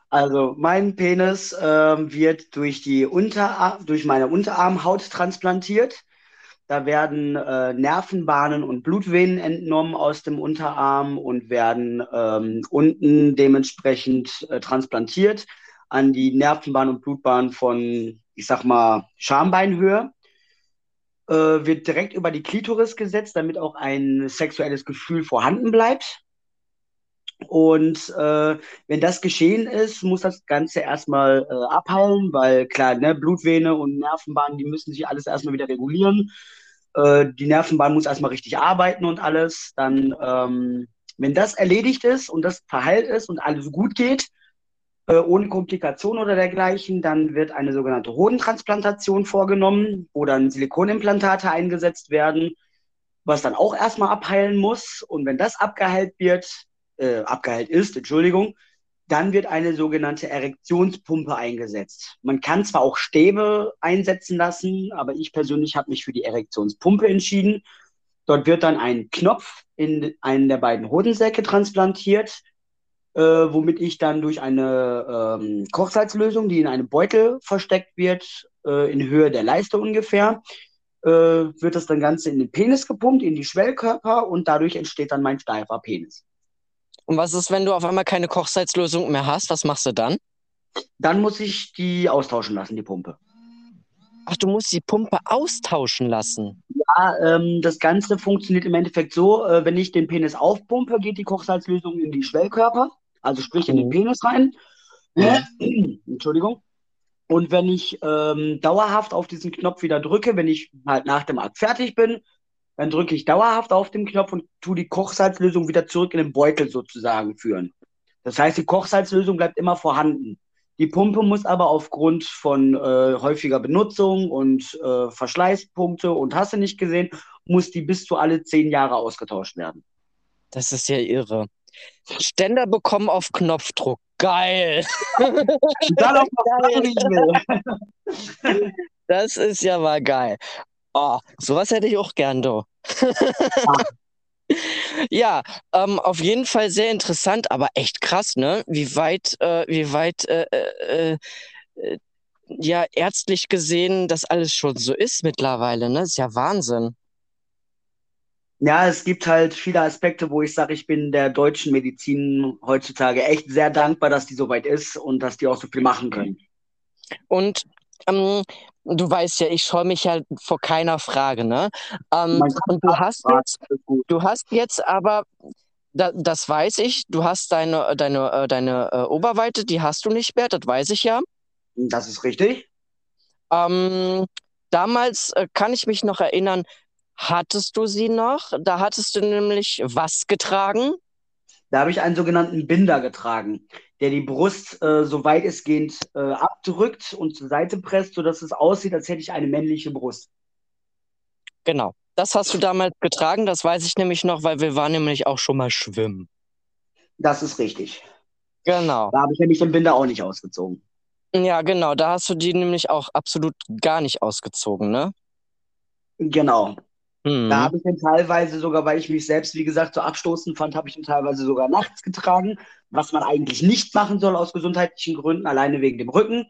Also mein Penis ähm, wird durch die Unterar durch meine Unterarmhaut transplantiert. Da werden äh, Nervenbahnen und Blutvenen entnommen aus dem Unterarm und werden ähm, unten dementsprechend äh, transplantiert an die Nervenbahn und Blutbahn von, ich sag mal, Schambeinhöhe. Äh, wird direkt über die Klitoris gesetzt, damit auch ein sexuelles Gefühl vorhanden bleibt. Und äh, wenn das geschehen ist, muss das Ganze erstmal äh, abheilen, weil klar, ne, Blutvene und Nervenbahn, die müssen sich alles erstmal wieder regulieren. Äh, die Nervenbahn muss erstmal richtig arbeiten und alles. Dann, ähm, wenn das erledigt ist und das verheilt ist und alles gut geht, äh, ohne Komplikation oder dergleichen, dann wird eine sogenannte Hodentransplantation vorgenommen, wo dann Silikonimplantate eingesetzt werden, was dann auch erstmal abheilen muss. Und wenn das abgeheilt wird, äh, abgeheilt ist, Entschuldigung, dann wird eine sogenannte Erektionspumpe eingesetzt. Man kann zwar auch Stäbe einsetzen lassen, aber ich persönlich habe mich für die Erektionspumpe entschieden. Dort wird dann ein Knopf in einen der beiden Hodensäcke transplantiert, äh, womit ich dann durch eine ähm, Kochsalzlösung, die in einem Beutel versteckt wird, äh, in Höhe der Leiste ungefähr, äh, wird das dann Ganze in den Penis gepumpt, in die Schwellkörper und dadurch entsteht dann mein steifer Penis.
Und was ist, wenn du auf einmal keine Kochsalzlösung mehr hast? Was machst du dann?
Dann muss ich die austauschen lassen, die Pumpe.
Ach, du musst die Pumpe austauschen lassen.
Ja, ähm, das Ganze funktioniert im Endeffekt so, äh, wenn ich den Penis aufpumpe, geht die Kochsalzlösung in die Schwellkörper, also sprich in den
Mhm.
Penis rein. Entschuldigung. Und wenn ich ähm, dauerhaft auf diesen Knopf wieder drücke, wenn ich halt nach dem Akt fertig bin, dann drücke ich dauerhaft auf den Knopf und tue die Kochsalzlösung wieder zurück in den Beutel sozusagen führen. Das heißt, die Kochsalzlösung bleibt immer vorhanden. Die Pumpe muss aber aufgrund von äh, häufiger Benutzung und äh, Verschleißpunkte und hast du nicht gesehen, muss die bis zu alle zehn Jahre ausgetauscht werden.
Das ist ja irre. Ständer bekommen auf Knopfdruck. Geil.
Dann auch will.
Das ist ja mal geil. Oh, sowas hätte ich auch gern, du. Ja, ähm, auf jeden Fall sehr interessant, aber echt krass, ne? Wie weit, äh, wie weit, äh, äh, äh, ja, ärztlich gesehen das alles schon so ist mittlerweile, ne? Ist ja Wahnsinn.
Ja, es gibt halt viele Aspekte, wo ich sage, ich bin der deutschen Medizin heutzutage echt sehr dankbar, dass die so weit ist und dass die auch so viel machen können.
Und ähm, du weißt ja, ich scheue mich ja vor keiner Frage, ne? Ähm, und du hast jetzt, du hast jetzt aber, da, das weiß ich, du hast deine, deine, äh, deine äh, Oberweite, die hast du nicht mehr, das weiß ich ja.
Das ist richtig.
Ähm, damals äh, kann ich mich noch erinnern, hattest du sie noch? Da hattest du nämlich was getragen?
Da habe ich einen sogenannten Binder getragen, der die Brust äh, so weit es geht äh, abdrückt und zur Seite presst, sodass es aussieht, als hätte ich eine männliche Brust.
Genau. Das hast du damals getragen, das weiß ich nämlich noch, weil wir waren nämlich auch schon mal schwimmen.
Das ist richtig.
Genau.
Da habe ich nämlich den Binder auch nicht ausgezogen.
Ja, genau. Da hast du die nämlich auch absolut gar nicht ausgezogen, ne?
Genau.
Mhm.
Da habe ich den teilweise sogar, weil ich mich selbst, wie gesagt, so abstoßend fand, habe ich den teilweise sogar nachts getragen, was man eigentlich nicht machen soll aus gesundheitlichen Gründen, alleine wegen dem Rücken.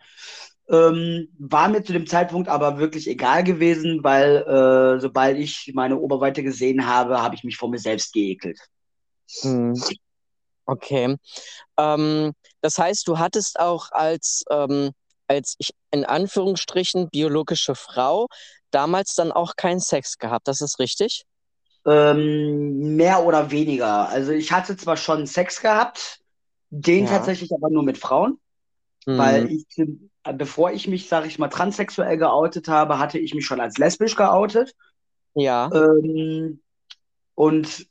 Ähm, war mir zu dem Zeitpunkt aber wirklich egal gewesen, weil äh, sobald ich meine Oberweite gesehen habe, habe ich mich vor mir selbst geekelt.
Mhm. Okay. Ähm, das heißt, du hattest auch als, ähm, als ich in Anführungsstrichen biologische Frau damals dann auch keinen Sex gehabt. Das ist richtig?
Ähm, mehr oder weniger. Also ich hatte zwar schon Sex gehabt, den
Ja.
tatsächlich aber nur mit Frauen,
Mhm.
weil ich, bevor ich mich, sage ich mal, transsexuell geoutet habe, hatte ich mich schon als lesbisch geoutet.
Ja.
Ähm, und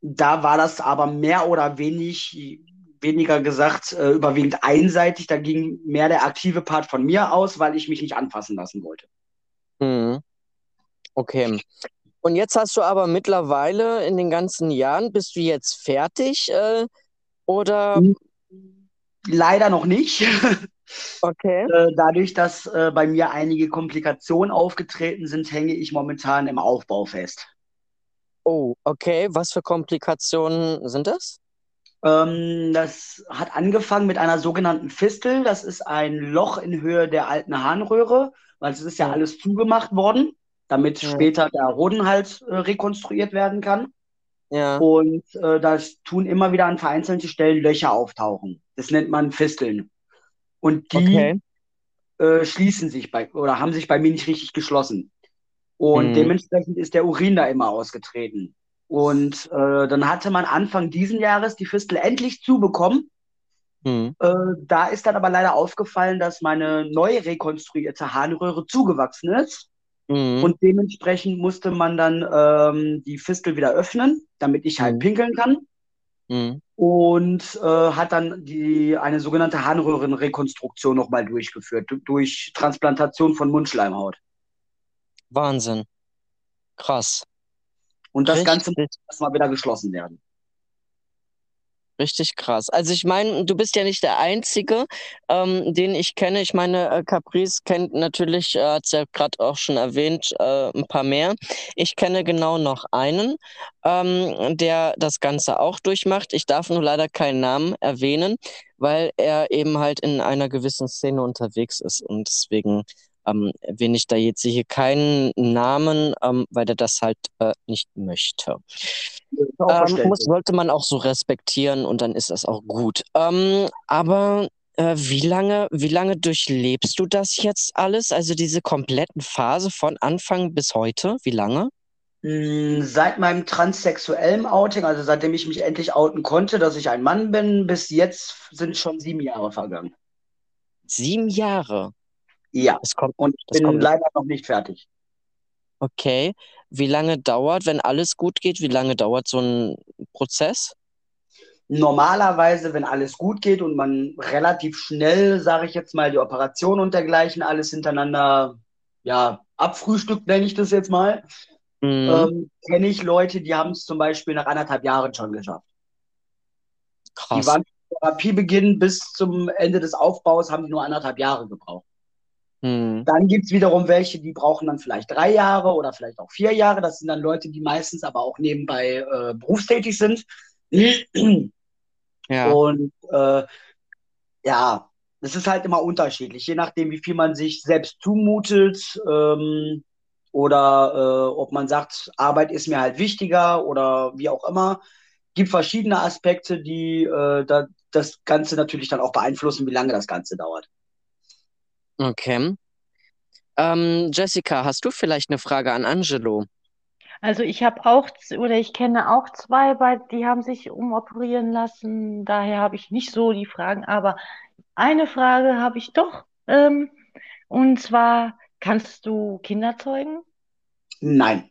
da war das aber mehr oder wenig, weniger gesagt, äh, überwiegend einseitig. Da ging mehr der aktive Part von mir aus, weil ich mich nicht anfassen lassen wollte.
Mhm. Okay. Und jetzt hast du aber mittlerweile in den ganzen Jahren, bist du jetzt fertig? Äh, oder
Mhm. Leider noch nicht.
okay.
Äh, Dadurch, dass äh, bei mir einige Komplikationen aufgetreten sind, hänge ich momentan im Aufbau fest.
Oh, okay. Was für Komplikationen sind das?
Ähm, das hat angefangen mit einer sogenannten Fistel. Das ist ein Loch in Höhe der alten Harnröhre, weil es ist
ja
alles zugemacht worden, damit
Ja.
später der Hoden halt äh, rekonstruiert werden kann.
Ja.
Und äh, da tun immer wieder an vereinzelten Stellen Löcher auftauchen. Das nennt man Fisteln. Und die
Okay.
äh, schließen sich bei oder haben sich bei mir nicht richtig geschlossen. Und
Mhm.
dementsprechend ist der Urin da immer ausgetreten. Und äh, dann hatte man Anfang diesen Jahres die Fistel endlich zubekommen.
Mhm.
Äh, da ist dann aber leider aufgefallen, dass meine neu rekonstruierte Harnröhre zugewachsen ist.
Mhm.
Und dementsprechend musste man dann ähm, die Fistel wieder öffnen, damit ich halt
Mhm.
pinkeln kann.
Mhm.
Und äh, hat dann die, eine sogenannte Harnröhrenrekonstruktion nochmal durchgeführt, du- durch Transplantation von Mundschleimhaut.
Wahnsinn. Krass.
Und das Ganze muss
Richtig.
erstmal wieder geschlossen werden.
Richtig krass. Also ich meine, du bist ja nicht der Einzige, ähm, den ich kenne. Ich meine, äh, Caprice kennt natürlich, äh, hat es ja gerade auch schon erwähnt, äh, ein paar mehr. Ich kenne genau noch einen, ähm, der das Ganze auch durchmacht. Ich darf nur leider keinen Namen erwähnen, weil er eben halt in einer gewissen Szene unterwegs ist. Und deswegen ähm, erwähne ich da jetzt hier keinen Namen, ähm, weil er das halt äh, nicht möchte. Ähm, muss, sollte man auch so respektieren und dann ist das auch gut. Ähm, aber äh, wie lange, wie lange durchlebst du das jetzt alles? Also diese kompletten Phase von Anfang bis heute? Wie lange?
Hm, seit meinem transsexuellen Outing, also seitdem ich mich endlich outen konnte, dass ich ein Mann bin, bis jetzt sind schon sieben Jahre vergangen.
Sieben Jahre?
Ja.
Kommt,
und ich bin kommt... leider noch nicht fertig.
Okay. Wie lange dauert, wenn alles gut geht, wie lange dauert so ein Prozess?
Normalerweise, wenn alles gut geht und man relativ schnell, sage ich jetzt mal, die Operation und dergleichen alles hintereinander ja, abfrühstückt, nenne ich das jetzt mal, mhm. ähm, kenne ich Leute, die haben es zum Beispiel nach anderthalb Jahren schon geschafft. Krass. Die waren Therapiebeginn bis zum Ende des Aufbaus, haben die nur anderthalb Jahre gebraucht. Mhm. Dann gibt es wiederum welche, die brauchen dann vielleicht drei Jahre oder vielleicht auch vier Jahre. Das sind dann Leute, die meistens aber auch nebenbei äh, berufstätig sind. ja. Und äh, ja, es ist halt immer unterschiedlich, je nachdem, wie viel man sich selbst zumutet ähm, oder äh, ob man sagt, Arbeit ist mir halt wichtiger oder wie auch immer. Gibt verschiedene Aspekte, die äh, da, das Ganze natürlich dann auch beeinflussen, wie lange das Ganze dauert.
Okay. Ähm, Jessica, hast du vielleicht eine Frage an Angelo?
Also ich habe auch, oder ich kenne auch zwei, bei, die haben sich umoperieren lassen. Daher habe ich nicht so die Fragen. Aber eine Frage habe ich doch. Ähm, und zwar, kannst du Kinder zeugen?
Nein.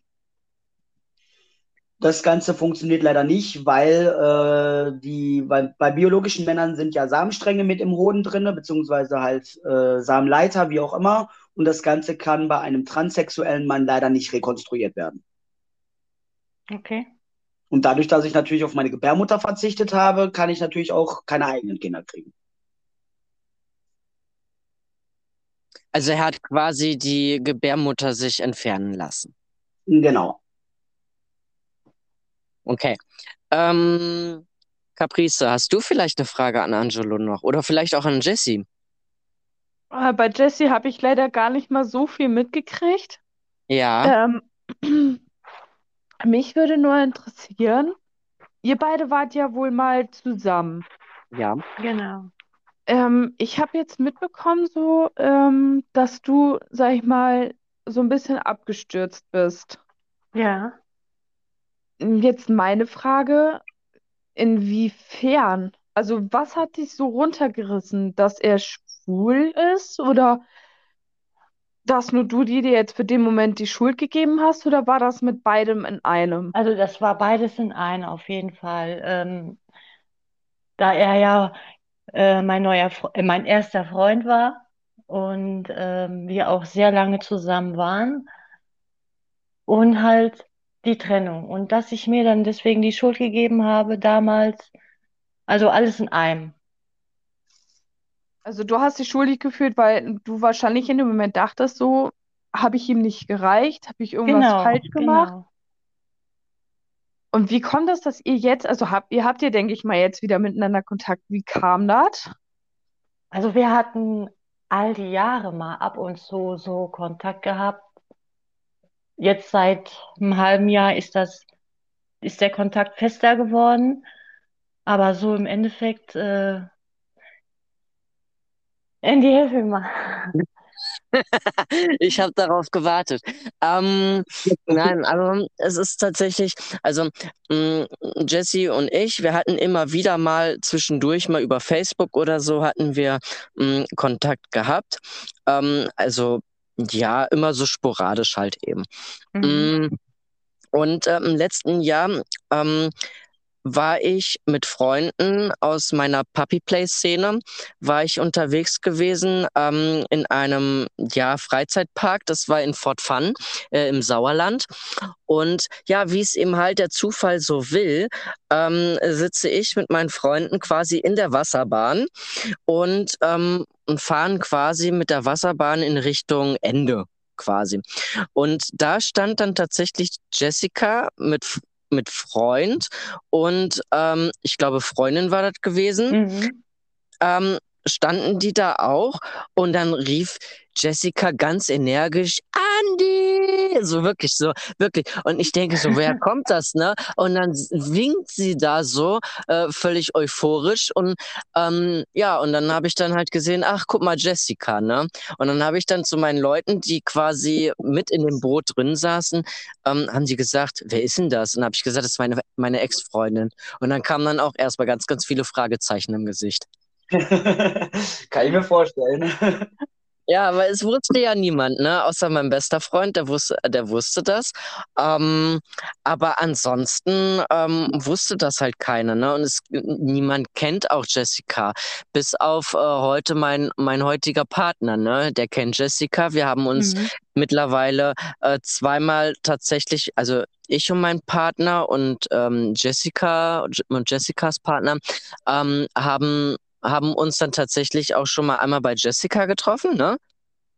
Das Ganze funktioniert leider nicht, weil äh, die bei, bei, biologischen Männern sind ja Samenstränge mit im Hoden drin, beziehungsweise halt äh, Samenleiter, wie auch immer. Und das Ganze kann bei einem transsexuellen Mann leider nicht rekonstruiert werden.
Okay.
Und dadurch, dass ich natürlich auf meine Gebärmutter verzichtet habe, kann ich natürlich auch keine eigenen Kinder kriegen.
Also er hat quasi die Gebärmutter sich entfernen lassen.
Genau.
Okay. Ähm, Caprice, hast du vielleicht eine Frage an Angelo noch? Oder vielleicht auch an Jesse?
Äh, bei Jesse habe ich leider gar nicht mal so viel mitgekriegt.
Ja.
Ähm, mich würde nur interessieren, ihr beide wart ja wohl mal zusammen.
Ja.
Genau.
Ähm, ich habe jetzt mitbekommen, so, ähm, dass du, sag ich mal, so ein bisschen abgestürzt bist.
Ja.
Jetzt meine Frage, inwiefern? Also, was hat dich so runtergerissen, dass er schwul ist oder dass nur du dir jetzt für den Moment die Schuld gegeben hast oder war das mit beidem in einem?
Also, das war beides in einem auf jeden Fall. Ähm, da er ja äh, mein neuer, äh, mein erster Freund war und ähm, wir auch sehr lange zusammen waren und halt die Trennung. Und dass ich mir dann deswegen die Schuld gegeben habe damals, also alles in einem.
Also du hast dich schuldig gefühlt, weil du wahrscheinlich in dem Moment dachtest, so habe ich ihm nicht gereicht, habe ich irgendwas
Genau,
falsch gemacht.
genau.
Und wie kommt das, dass ihr jetzt, also habt ihr habt ihr, denke ich mal, jetzt wieder miteinander Kontakt? Wie kam das?
Also wir hatten all die Jahre mal ab und zu so Kontakt gehabt. Jetzt seit einem halben Jahr ist das, ist der Kontakt fester geworden. Aber so im Endeffekt, äh, Andy, hilf mir mal.
Ich habe darauf gewartet. Ähm, nein, aber es ist tatsächlich, also mm, Jesse und ich, wir hatten immer wieder mal zwischendurch mal über Facebook oder so hatten wir mm, Kontakt gehabt. Ähm, also ja, immer so sporadisch halt eben. Mhm. Mm, und äh, im letzten Jahr ähm, war ich mit Freunden aus meiner Puppy Play Szene, war ich unterwegs gewesen ähm, in einem ja, Freizeitpark, das war in Fort Fun äh, im Sauerland. Und ja, wie es eben halt der Zufall so will, ähm, sitze ich mit meinen Freunden quasi in der Wasserbahn und, ähm, fahren quasi mit der Wasserbahn in Richtung Ende quasi. Und da stand dann tatsächlich Jessica mit mit Freund und ähm, ich glaube, Freundin war das gewesen. Mhm. Ähm, standen die da auch und dann rief Jessica ganz energisch, Andy! So wirklich, so wirklich. Und ich denke so, wer kommt das, ne? Und dann winkt sie da so, äh, völlig euphorisch. Und ähm, ja, und dann habe ich dann halt gesehen, ach, guck mal, Jessica, ne? Und dann habe ich dann zu meinen Leuten, die quasi mit in dem Boot drin saßen, ähm, haben sie gesagt, wer ist denn das? Und habe ich gesagt, das ist meine, meine Ex-Freundin. Und dann kamen dann auch erstmal ganz, ganz viele Fragezeichen im Gesicht.
Kann ich mir vorstellen.
Ja, aber es wusste ja niemand, ne? Außer mein bester Freund, der wusste, der wusste das. Ähm, aber ansonsten ähm, wusste das halt keiner, ne? Und es, niemand kennt auch Jessica. Bis auf äh, heute mein, mein heutiger Partner, ne? Der kennt Jessica. Wir haben uns mhm. mittlerweile äh, zweimal tatsächlich, also ich und mein Partner und ähm, Jessica und Jessicas Partner ähm, haben haben uns dann tatsächlich auch schon mal einmal bei Jessica getroffen, ne?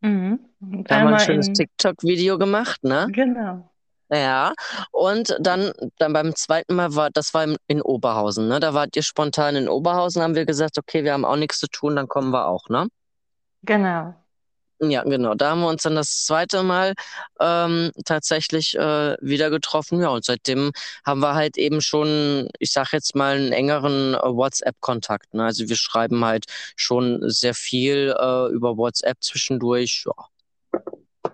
Mhm. Da haben wir ein schönes in... TikTok-Video gemacht, ne?
Genau.
Ja, und dann, dann beim zweiten Mal war, das war in, in Oberhausen, ne? Da wart ihr spontan in Oberhausen, haben wir gesagt, okay, wir haben auch nichts zu tun, dann kommen wir auch, ne?
Genau.
Ja, genau. Da haben wir uns dann das zweite Mal ähm, tatsächlich äh, wieder getroffen. Ja, und seitdem haben wir halt eben schon, ich sag jetzt mal, einen engeren äh, WhatsApp-Kontakt. Ne? Also wir schreiben halt schon sehr viel äh, über WhatsApp zwischendurch. Ja.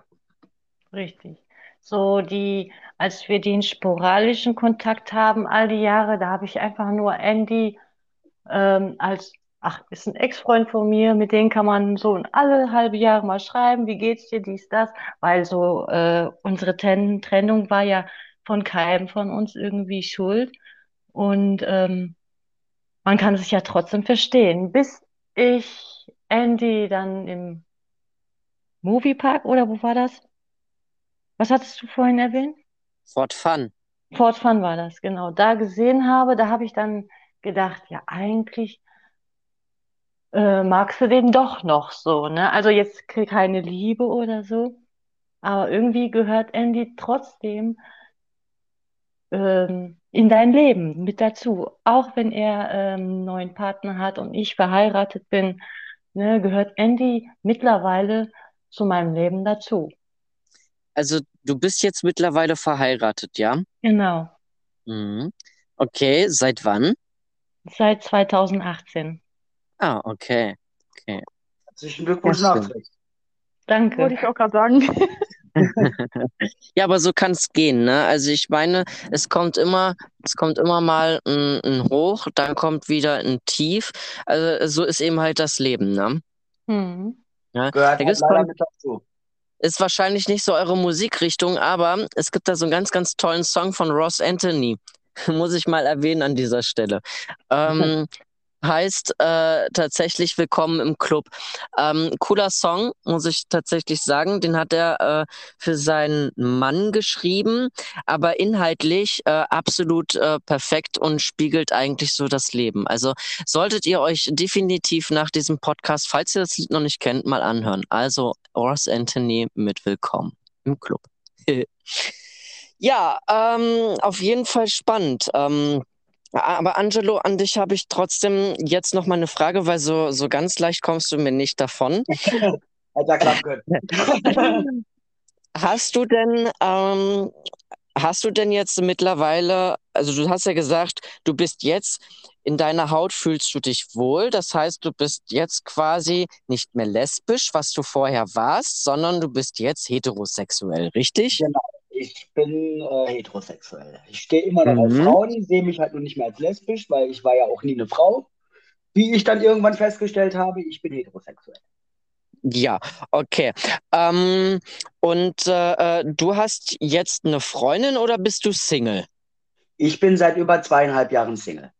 Richtig. So die, als wir den sporadischen Kontakt haben, all die Jahre, da habe ich einfach nur Andy ähm, als ach, ist ein Ex-Freund von mir, mit dem kann man so alle halbe Jahre mal schreiben, wie geht's dir, dies, das, weil so äh, unsere Ten Trennung war ja von keinem von uns irgendwie schuld und ähm, man kann sich ja trotzdem verstehen, bis ich Andy dann im Moviepark oder wo war das? Was hattest du vorhin erwähnt?
Fort Fun.
Fort Fun war das, genau. Da gesehen habe, da habe ich dann gedacht, ja, eigentlich äh, magst du den doch noch so, ne? Also jetzt keine Liebe oder so, aber irgendwie gehört Andy trotzdem ähm, in dein Leben mit dazu. Auch wenn er ähm, einen neuen Partner hat und ich verheiratet bin, ne, gehört Andy mittlerweile zu meinem Leben dazu.
Also du bist jetzt mittlerweile verheiratet, ja?
Genau.
Mhm. Okay, seit wann?
Seit 2018.
Ah, okay. Okay.
Herzlichen Glückwunsch nachträglich.
Danke.
Wollte ich auch gerade sagen.
ja, aber so kann es gehen, ne? Also ich meine, es kommt immer, es kommt immer mal ein, ein Hoch, dann kommt wieder ein Tief. Also so ist eben halt das Leben, ne?
Hm.
Ja, Gehört halt leider mit dazu.
Ist wahrscheinlich nicht so eure Musikrichtung, aber es gibt da so einen ganz, ganz tollen Song von Ross Anthony. Muss ich mal erwähnen an dieser Stelle. Ähm, heißt äh, tatsächlich Willkommen im Club. Ähm, cooler Song, muss ich tatsächlich sagen. Den hat er äh, für seinen Mann geschrieben, aber inhaltlich äh, absolut äh, perfekt und spiegelt eigentlich so das Leben. Also solltet ihr euch definitiv nach diesem Podcast, falls ihr das Lied noch nicht kennt, mal anhören. Also Ross Anthony mit Willkommen im Club. ja, ähm, auf jeden Fall spannend. Ähm, aber Angelo, an dich habe ich trotzdem jetzt noch mal eine Frage, weil so, so ganz leicht kommst du mir nicht davon.
Alter, klappen
Hast du denn, ähm, hast du denn jetzt mittlerweile, also du hast ja gesagt, du bist jetzt in deiner Haut fühlst du dich wohl. Das heißt, du bist jetzt quasi nicht mehr lesbisch, was du vorher warst, sondern du bist jetzt heterosexuell, richtig?
Genau ich bin äh, heterosexuell. Ich stehe immer noch mhm. auf Frauen, sehe mich halt nur nicht mehr als lesbisch, weil ich war ja auch nie eine Frau. Wie ich dann irgendwann festgestellt habe, ich bin heterosexuell.
Ja, okay. Ähm, und äh, äh du hast jetzt eine Freundin oder bist du Single?
Ich bin seit über zweieinhalb Jahren Single.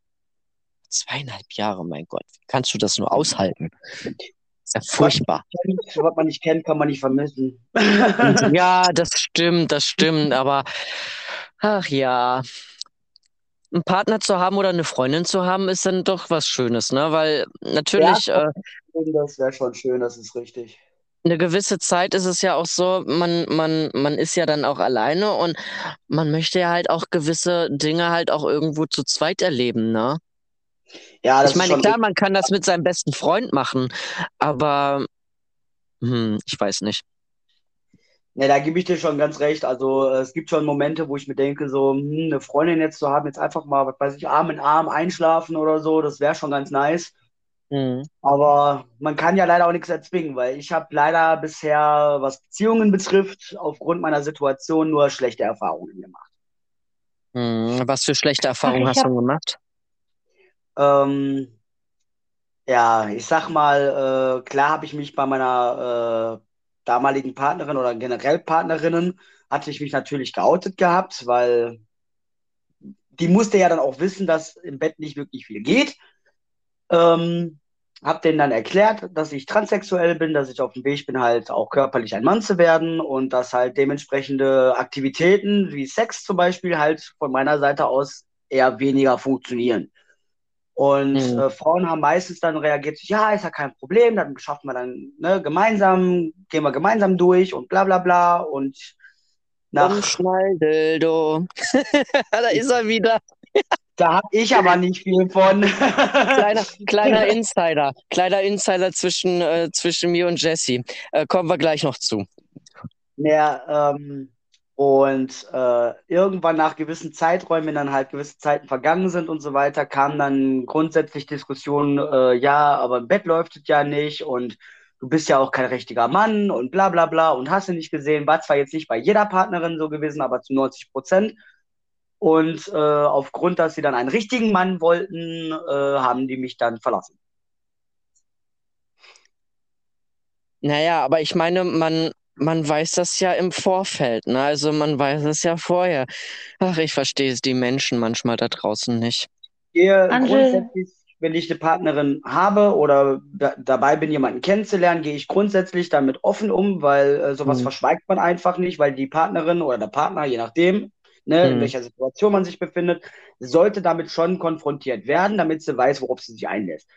Zweieinhalb Jahre, mein Gott. Wie kannst du das nur aushalten? Ist ja furchtbar.
Was man nicht kennt, kann man nicht vermissen.
ja, das stimmt, das stimmt, aber ach ja. Einen Partner zu haben oder eine Freundin zu haben, ist dann doch was Schönes, ne? Weil natürlich. Ja,
äh, das wäre schon schön, das ist richtig
eine gewisse Zeit ist es ja auch so, man, man, man ist ja dann auch alleine und man möchte ja halt auch gewisse Dinge halt auch irgendwo zu zweit erleben, ne? Ja, das ich meine, klar, man kann das mit seinem besten Freund machen, aber hm, ich weiß nicht.
Ja, da gebe ich dir schon ganz recht. Also es gibt schon Momente, wo ich mir denke, so hm, eine Freundin jetzt zu haben, jetzt einfach mal, was weiß ich, Arm in Arm einschlafen oder so, das wäre schon ganz nice. Mhm. Aber man kann ja leider auch nichts erzwingen, weil ich habe leider bisher, was Beziehungen betrifft, aufgrund meiner Situation nur schlechte Erfahrungen gemacht.
Mhm. Was für schlechte Erfahrungen Ach, hast hab... du gemacht?
Ähm, ja, ich sag mal, äh, klar habe ich mich bei meiner äh, damaligen Partnerin oder generell Partnerinnen, hatte ich mich natürlich geoutet gehabt, weil die musste ja dann auch wissen, dass im Bett nicht wirklich viel geht. Ähm, hab denen dann erklärt, dass ich transsexuell bin, dass ich auf dem Weg bin, halt auch körperlich ein Mann zu werden und dass halt dementsprechende Aktivitäten wie Sex zum Beispiel halt von meiner Seite aus eher weniger funktionieren. Und mhm. äh, Frauen haben meistens dann reagiert, ja, ist ja kein Problem, dann schaffen wir dann ne, gemeinsam, gehen wir gemeinsam durch und bla bla bla. Und
nach. Umschnalldildo. da ist er wieder.
Da habe ich aber nicht viel von.
kleiner, kleiner Insider. Kleiner Insider zwischen, äh, zwischen mir und Jesse. Äh, kommen wir gleich noch zu.
Ja, ähm, und äh, irgendwann nach gewissen Zeiträumen, wenn dann halt gewisse Zeiten vergangen sind und so weiter, kamen dann grundsätzlich Diskussionen, äh, ja, aber im Bett läuft es ja nicht und du bist ja auch kein richtiger Mann und bla bla bla und hast du nicht gesehen, war zwar jetzt nicht bei jeder Partnerin so gewesen, aber zu 90 Prozent. Und äh, aufgrund, dass sie dann einen richtigen Mann wollten, äh, haben die mich dann verlassen.
Naja, aber ich meine, man, man weiß das ja im Vorfeld, ne? Also man weiß es ja vorher. Ach, ich verstehe es die Menschen manchmal da draußen nicht.
Gehe grundsätzlich, wenn ich eine Partnerin habe oder da, dabei bin, jemanden kennenzulernen, gehe ich grundsätzlich damit offen um, weil äh, sowas hm. verschweigt man einfach nicht, weil die Partnerin oder der Partner, je nachdem, ne, hm. in welcher Situation man sich befindet, sollte damit schon konfrontiert werden, damit sie weiß, worauf sie sich einlässt.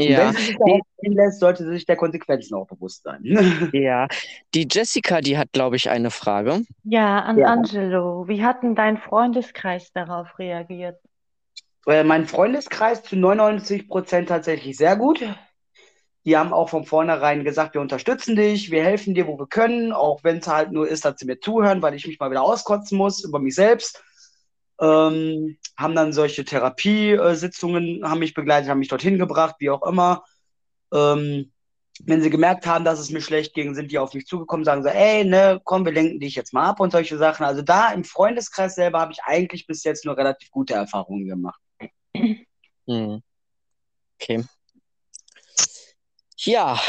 Ja. wenn sie sich darauf einlässt, sollte sie sich der Konsequenzen auch bewusst sein.
ja, die Jessica, die hat, glaube ich, eine Frage.
Ja, an ja. Angelo. Wie hat denn dein Freundeskreis darauf reagiert?
Äh, mein Freundeskreis zu 99 Prozent tatsächlich sehr gut. Die haben auch von vornherein gesagt, wir unterstützen dich, wir helfen dir, wo wir können, auch wenn es halt nur ist, dass sie mir zuhören, weil ich mich mal wieder auskotzen muss über mich selbst. Ähm, haben dann solche Therapiesitzungen, haben mich begleitet, haben mich dorthin gebracht, wie auch immer. Ähm, wenn sie gemerkt haben, dass es mir schlecht ging, sind die auf mich zugekommen, sagen so, ey, ne, komm, wir lenken dich jetzt mal ab und solche Sachen. Also da im Freundeskreis selber habe ich eigentlich bis jetzt nur relativ gute Erfahrungen gemacht.
Hm. Okay. Ja,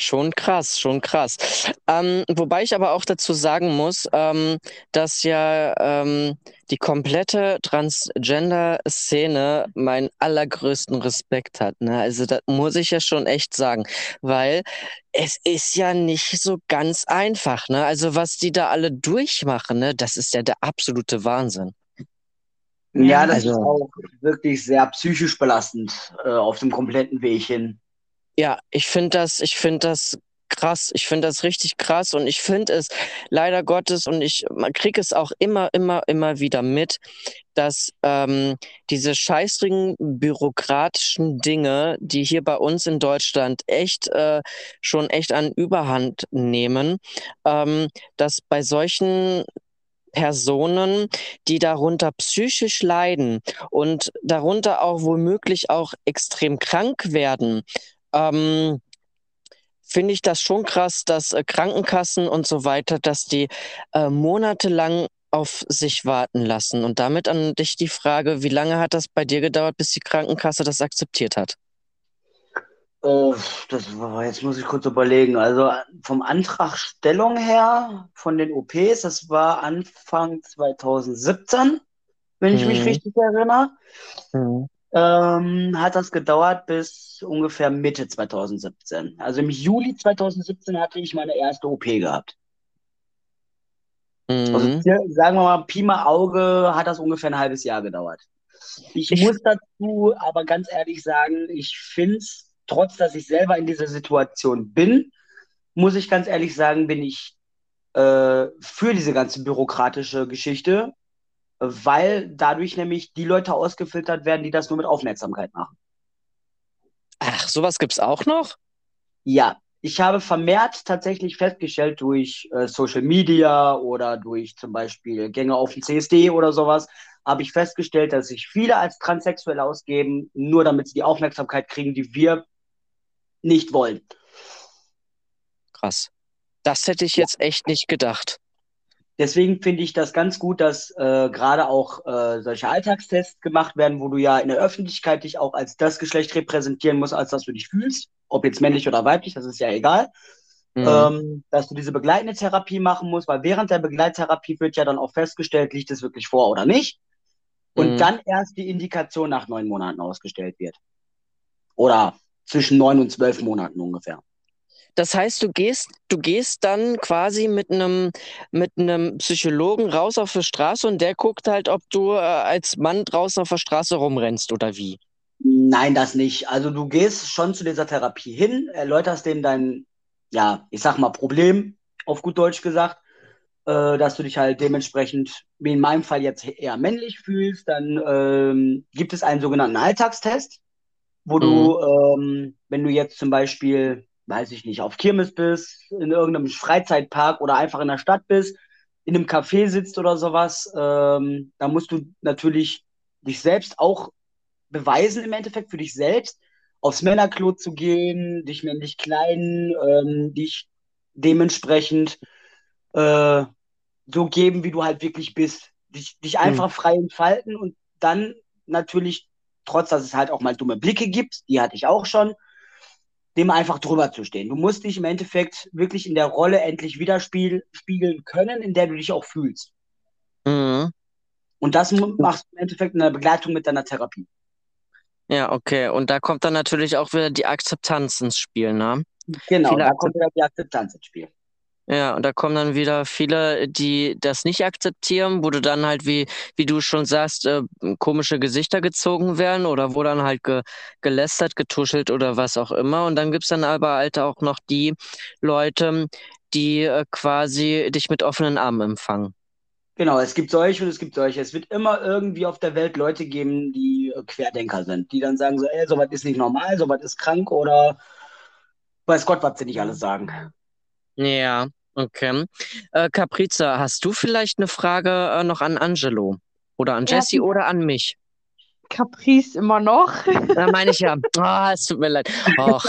Schon krass, schon krass. Ähm, wobei ich aber auch dazu sagen muss, ähm, dass ja ähm, die komplette Transgender-Szene meinen allergrößten Respekt hat. Ne? Also das muss ich ja schon echt sagen, weil es ist ja nicht so ganz einfach. Ne? Also was die da alle durchmachen, ne? das ist ja der absolute Wahnsinn.
Ja, das also, ist auch wirklich sehr psychisch belastend äh, auf dem kompletten Weg hin.
Ja, ich finde das, ich finde das krass. Ich finde das richtig krass und ich finde es leider Gottes und ich kriege es auch immer, immer, immer wieder mit, dass ähm, diese scheißrigen bürokratischen Dinge, die hier bei uns in Deutschland echt äh, schon echt an Überhand nehmen, ähm, dass bei solchen Personen, die darunter psychisch leiden und darunter auch womöglich auch extrem krank werden, ähm, finde ich das schon krass, dass äh, Krankenkassen und so weiter, dass die äh, monatelang auf sich warten lassen. Und damit an dich die Frage, wie lange hat das bei dir gedauert, bis die Krankenkasse das akzeptiert hat?
Oh, das war, jetzt muss ich kurz überlegen. Also vom Antragstellung her von den OPs, das war Anfang 2017, wenn ich mich
Mhm.
richtig erinnere.
Mhm.
Ähm, hat das gedauert bis ungefähr Mitte 2017. Also im Juli 2017 hatte ich meine erste OP gehabt. Also
Mhm.
zir- sagen wir mal, Pi mal Auge hat das ungefähr ein halbes Jahr gedauert. Ich
Ich-
muss dazu aber ganz ehrlich sagen, ich finde es, trotz dass ich selber in dieser Situation bin, muss ich ganz ehrlich sagen, bin ich äh, für diese ganze bürokratische Geschichte, weil dadurch nämlich die Leute ausgefiltert werden, die das nur mit Aufmerksamkeit machen.
Ach, sowas gibt's auch noch?
Ja, ich habe vermehrt tatsächlich festgestellt durch äh, Social Media oder durch zum Beispiel Gänge auf dem CSD oder sowas, habe ich festgestellt, dass sich viele als transsexuell ausgeben, nur damit sie die Aufmerksamkeit kriegen, die wir nicht wollen.
Krass. Das hätte ich jetzt echt nicht gedacht.
Deswegen finde ich das ganz gut, dass äh, gerade auch äh, solche Alltagstests gemacht werden, wo du ja in der Öffentlichkeit dich auch als das Geschlecht repräsentieren musst, als dass du dich fühlst, ob jetzt männlich oder weiblich, das ist ja egal.
Mhm.
ähm, dass du diese begleitende Therapie machen musst, weil während der Begleittherapie wird ja dann auch festgestellt, liegt es wirklich vor oder nicht. Und
Mhm.
dann erst die Indikation nach neun Monaten ausgestellt wird. Oder zwischen neun und zwölf Monaten ungefähr.
Das heißt, du gehst, du gehst dann quasi mit einem mit einem Psychologen raus auf die Straße und der guckt halt, ob du äh, als Mann draußen auf der Straße rumrennst oder wie.
Nein, das nicht. Also du gehst schon zu dieser Therapie hin, erläuterst dem dein, ja, ich sag mal, Problem, auf gut Deutsch gesagt, äh, dass du dich halt dementsprechend, wie in meinem Fall jetzt eher männlich fühlst. Dann ähm, gibt es einen sogenannten Alltagstest, wo du, ähm, wenn du jetzt zum Beispiel, weiß ich nicht, auf Kirmes bist, in irgendeinem Freizeitpark oder einfach in der Stadt bist, in einem Café sitzt oder sowas, ähm, da musst du natürlich dich selbst auch beweisen im Endeffekt für dich selbst, aufs Männerklo zu gehen, dich männlich kleiden, ähm, dich dementsprechend äh, so geben, wie du halt wirklich bist. Dich, dich einfach frei entfalten und dann natürlich, trotz dass es halt auch mal dumme Blicke gibt, die hatte ich auch schon, dem einfach drüber zu stehen. Du musst dich im Endeffekt wirklich in der Rolle endlich widerspiegeln können, in der du dich auch fühlst.
Mhm.
Und das machst du im Endeffekt in der Begleitung mit deiner Therapie.
Ja, okay. Und da kommt dann natürlich auch wieder die Akzeptanz ins Spiel, ne?
Genau,
Viele
da kommt wieder die Akzeptanz ins Spiel.
Ja, und da kommen dann wieder viele, die das nicht akzeptieren, wo du dann halt, wie, wie du schon sagst, äh, komische Gesichter gezogen werden oder wo dann halt ge, gelästert, getuschelt oder was auch immer. Und dann gibt's dann aber halt auch noch die Leute, die äh, quasi dich mit offenen Armen empfangen.
Genau, es gibt solche und es gibt solche. Es wird immer irgendwie auf der Welt Leute geben, die äh, Querdenker sind, die dann sagen so, ey, sowas ist nicht normal, sowas ist krank oder weiß Gott, was sie nicht alles sagen.
Ja, okay. Äh, Capriza, hast du vielleicht eine Frage äh, noch an Angelo oder an
Ja,
Jesse oder an mich?
Caprice immer noch.
Da meine ich ja. Ah, es tut mir leid. Och.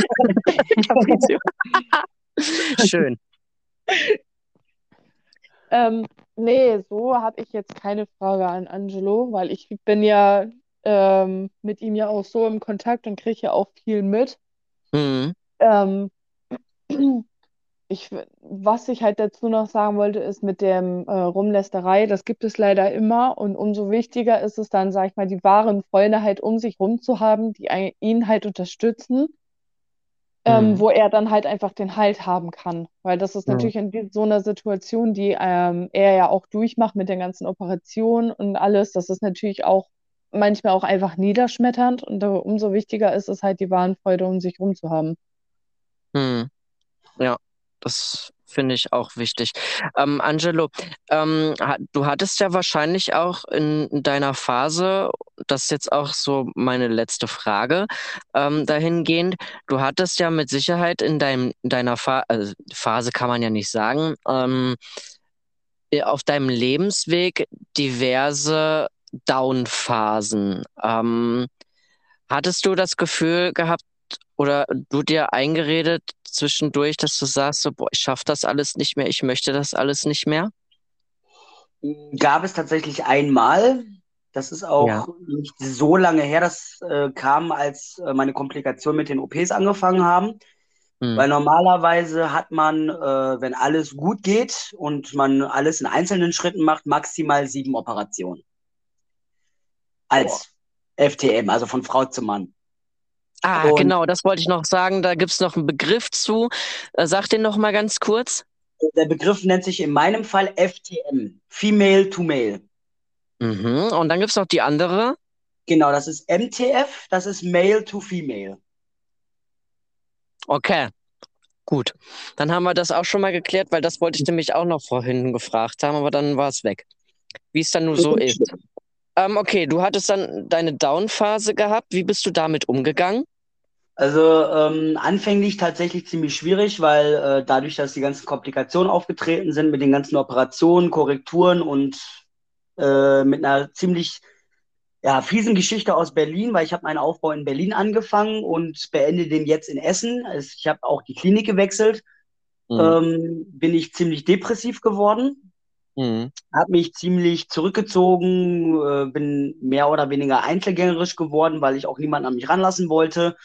Schön.
Ähm, nee, so habe ich jetzt keine Frage an Angelo, weil ich bin ja ähm, mit ihm ja auch so im Kontakt und kriege ja auch viel mit.
Mhm.
Ähm, ich, was ich halt dazu noch sagen wollte, ist mit dem äh, Rumlästerei, das gibt es leider immer und umso wichtiger ist es dann, sag ich mal, die wahren Freunde halt um sich rum zu haben, die ein- ihn halt unterstützen, ähm,
Mhm.
wo er dann halt einfach den Halt haben kann. Weil das ist
Mhm.
natürlich in so einer Situation, die ähm, er ja auch durchmacht mit den ganzen Operationen und alles, das ist natürlich auch manchmal auch einfach niederschmetternd und umso wichtiger ist es halt, die wahren Freunde um sich rum zu haben.
Mhm. Ja, das finde ich auch wichtig. Ähm, Angelo, ähm, du hattest ja wahrscheinlich auch in deiner Phase, das ist jetzt auch so meine letzte Frage, ähm, dahingehend, du hattest ja mit Sicherheit in deinem, deiner Pha also Phase kann man ja nicht sagen, ähm, äh, auf deinem Lebensweg diverse Down-Phasen. Ähm, hattest du das Gefühl gehabt oder du dir eingeredet zwischendurch, dass du sagst, so, boah, ich schaffe das alles nicht mehr, ich möchte das alles nicht mehr?
Gab es tatsächlich einmal, Das ist auch ja. nicht so lange her. Das äh, kam, als äh, meine Komplikationen mit den OPs angefangen haben. Mhm. Weil normalerweise hat man, äh, wenn alles gut geht und man alles in einzelnen Schritten macht, maximal sieben Operationen. Als oh. FTM, also von Frau zu Mann.
Ah, und genau, das wollte ich noch sagen. Da gibt es noch einen Begriff zu. Äh, sag den noch mal ganz kurz.
Der Begriff nennt sich in meinem Fall FTM, Female to Male.
Mhm. Und dann gibt es noch die andere.
Genau, das ist MTF, das ist Male to Female.
Okay, gut. Dann haben wir das auch schon mal geklärt, weil das wollte ich nämlich auch noch vorhin gefragt haben, aber dann war es weg. Wie es dann nur so ist. Ähm, okay, du hattest dann deine Down-Phase gehabt. Wie bist du damit umgegangen?
Also ähm, anfänglich tatsächlich ziemlich schwierig, weil äh, dadurch, dass die ganzen Komplikationen aufgetreten sind mit den ganzen Operationen, Korrekturen und äh, mit einer ziemlich ja, fiesen Geschichte aus Berlin, weil ich habe meinen Aufbau in Berlin angefangen und beende den jetzt in Essen. Also ich habe auch die Klinik gewechselt. Mhm. Ähm, bin ich ziemlich depressiv geworden, mhm. habe mich ziemlich zurückgezogen, äh, bin mehr oder weniger einzelgängerisch geworden, weil ich auch niemanden an mich ranlassen wollte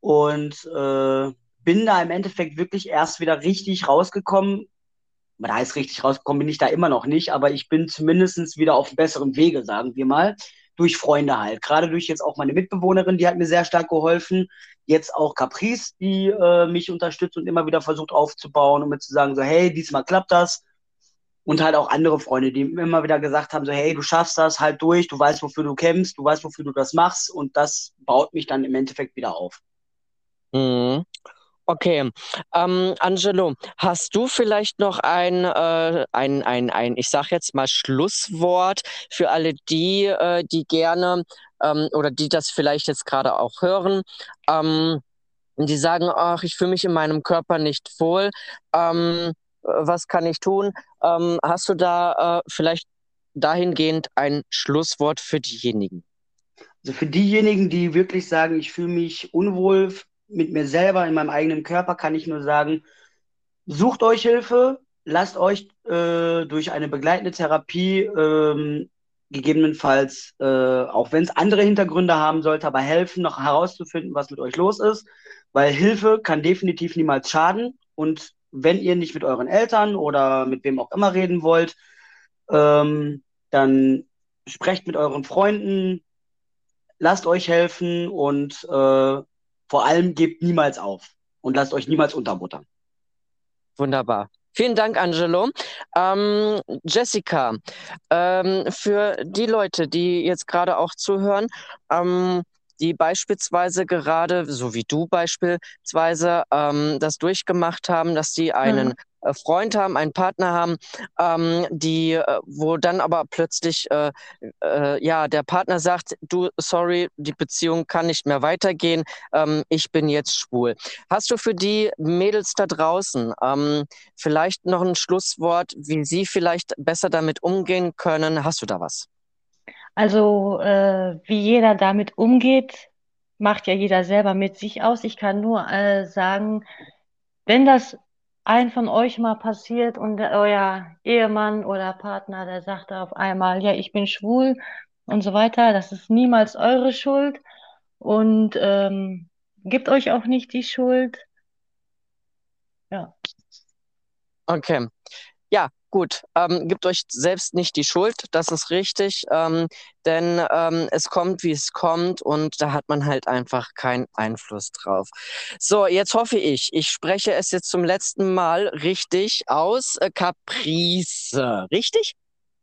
und äh, bin da im Endeffekt wirklich erst wieder richtig rausgekommen. Da heißt richtig rausgekommen bin ich da immer noch nicht, aber ich bin zumindest wieder auf besseren Wege, sagen wir mal durch Freunde halt. Gerade durch jetzt auch meine Mitbewohnerin, die hat mir sehr stark geholfen. Jetzt auch Caprice, die äh, mich unterstützt und immer wieder versucht aufzubauen, um mir zu sagen, so, hey, diesmal klappt das. Und halt auch andere Freunde, die immer wieder gesagt haben, so, hey, du schaffst das, halt durch, du weißt, wofür du kämpfst, du weißt, wofür du das machst. Und das baut mich dann im Endeffekt wieder auf.
Mhm. Okay, ähm, Angelo, hast du vielleicht noch ein, äh, ein, ein, ein, ich sag jetzt mal Schlusswort für alle die, äh, die gerne ähm, oder die das vielleicht jetzt gerade auch hören, ähm, die sagen, ach, ich fühle mich in meinem Körper nicht wohl, ähm, was kann ich tun? Ähm, hast du da äh, vielleicht dahingehend ein Schlusswort für diejenigen?
Also für diejenigen, die wirklich sagen, ich fühle mich unwohl mit mir selber, in meinem eigenen Körper, kann ich nur sagen, sucht euch Hilfe, lasst euch äh, durch eine begleitende Therapie ähm, gegebenenfalls, äh, auch wenn es andere Hintergründe haben sollte, aber helfen, noch herauszufinden, was mit euch los ist, weil Hilfe kann definitiv niemals schaden und wenn ihr nicht mit euren Eltern oder mit wem auch immer reden wollt, ähm, dann sprecht mit euren Freunden, lasst euch helfen und äh, vor allem gebt niemals auf und lasst euch niemals unterbuttern.
Wunderbar. Vielen Dank, Angelo. Ähm, Jessica, ähm, für die Leute, die jetzt gerade auch zuhören, ähm, die beispielsweise gerade, so wie du beispielsweise, ähm, das durchgemacht haben, dass sie einen mhm. Äh, Freund haben, einen Partner haben, ähm, die, äh, wo dann aber plötzlich äh, äh, ja der Partner sagt, du, sorry, die Beziehung kann nicht mehr weitergehen, ähm, ich bin jetzt schwul. Hast du für die Mädels da draußen ähm, vielleicht noch ein Schlusswort, wie sie vielleicht besser damit umgehen können? Hast du da was?
Also äh, wie jeder damit umgeht, macht ja jeder selber mit sich aus. Ich kann nur äh, sagen, wenn das ein von euch mal passiert und euer Ehemann oder Partner, der sagt auf einmal, ja, ich bin schwul und so weiter, das ist niemals eure Schuld und ähm, gibt euch auch nicht die Schuld. Ja.
Okay. Ja, gut, ähm, gebt euch selbst nicht die Schuld, das ist richtig, ähm, denn ähm, es kommt, wie es kommt und da hat man halt einfach keinen Einfluss drauf. So, jetzt hoffe ich, ich spreche es jetzt zum letzten Mal richtig aus. Äh, Caprice, richtig?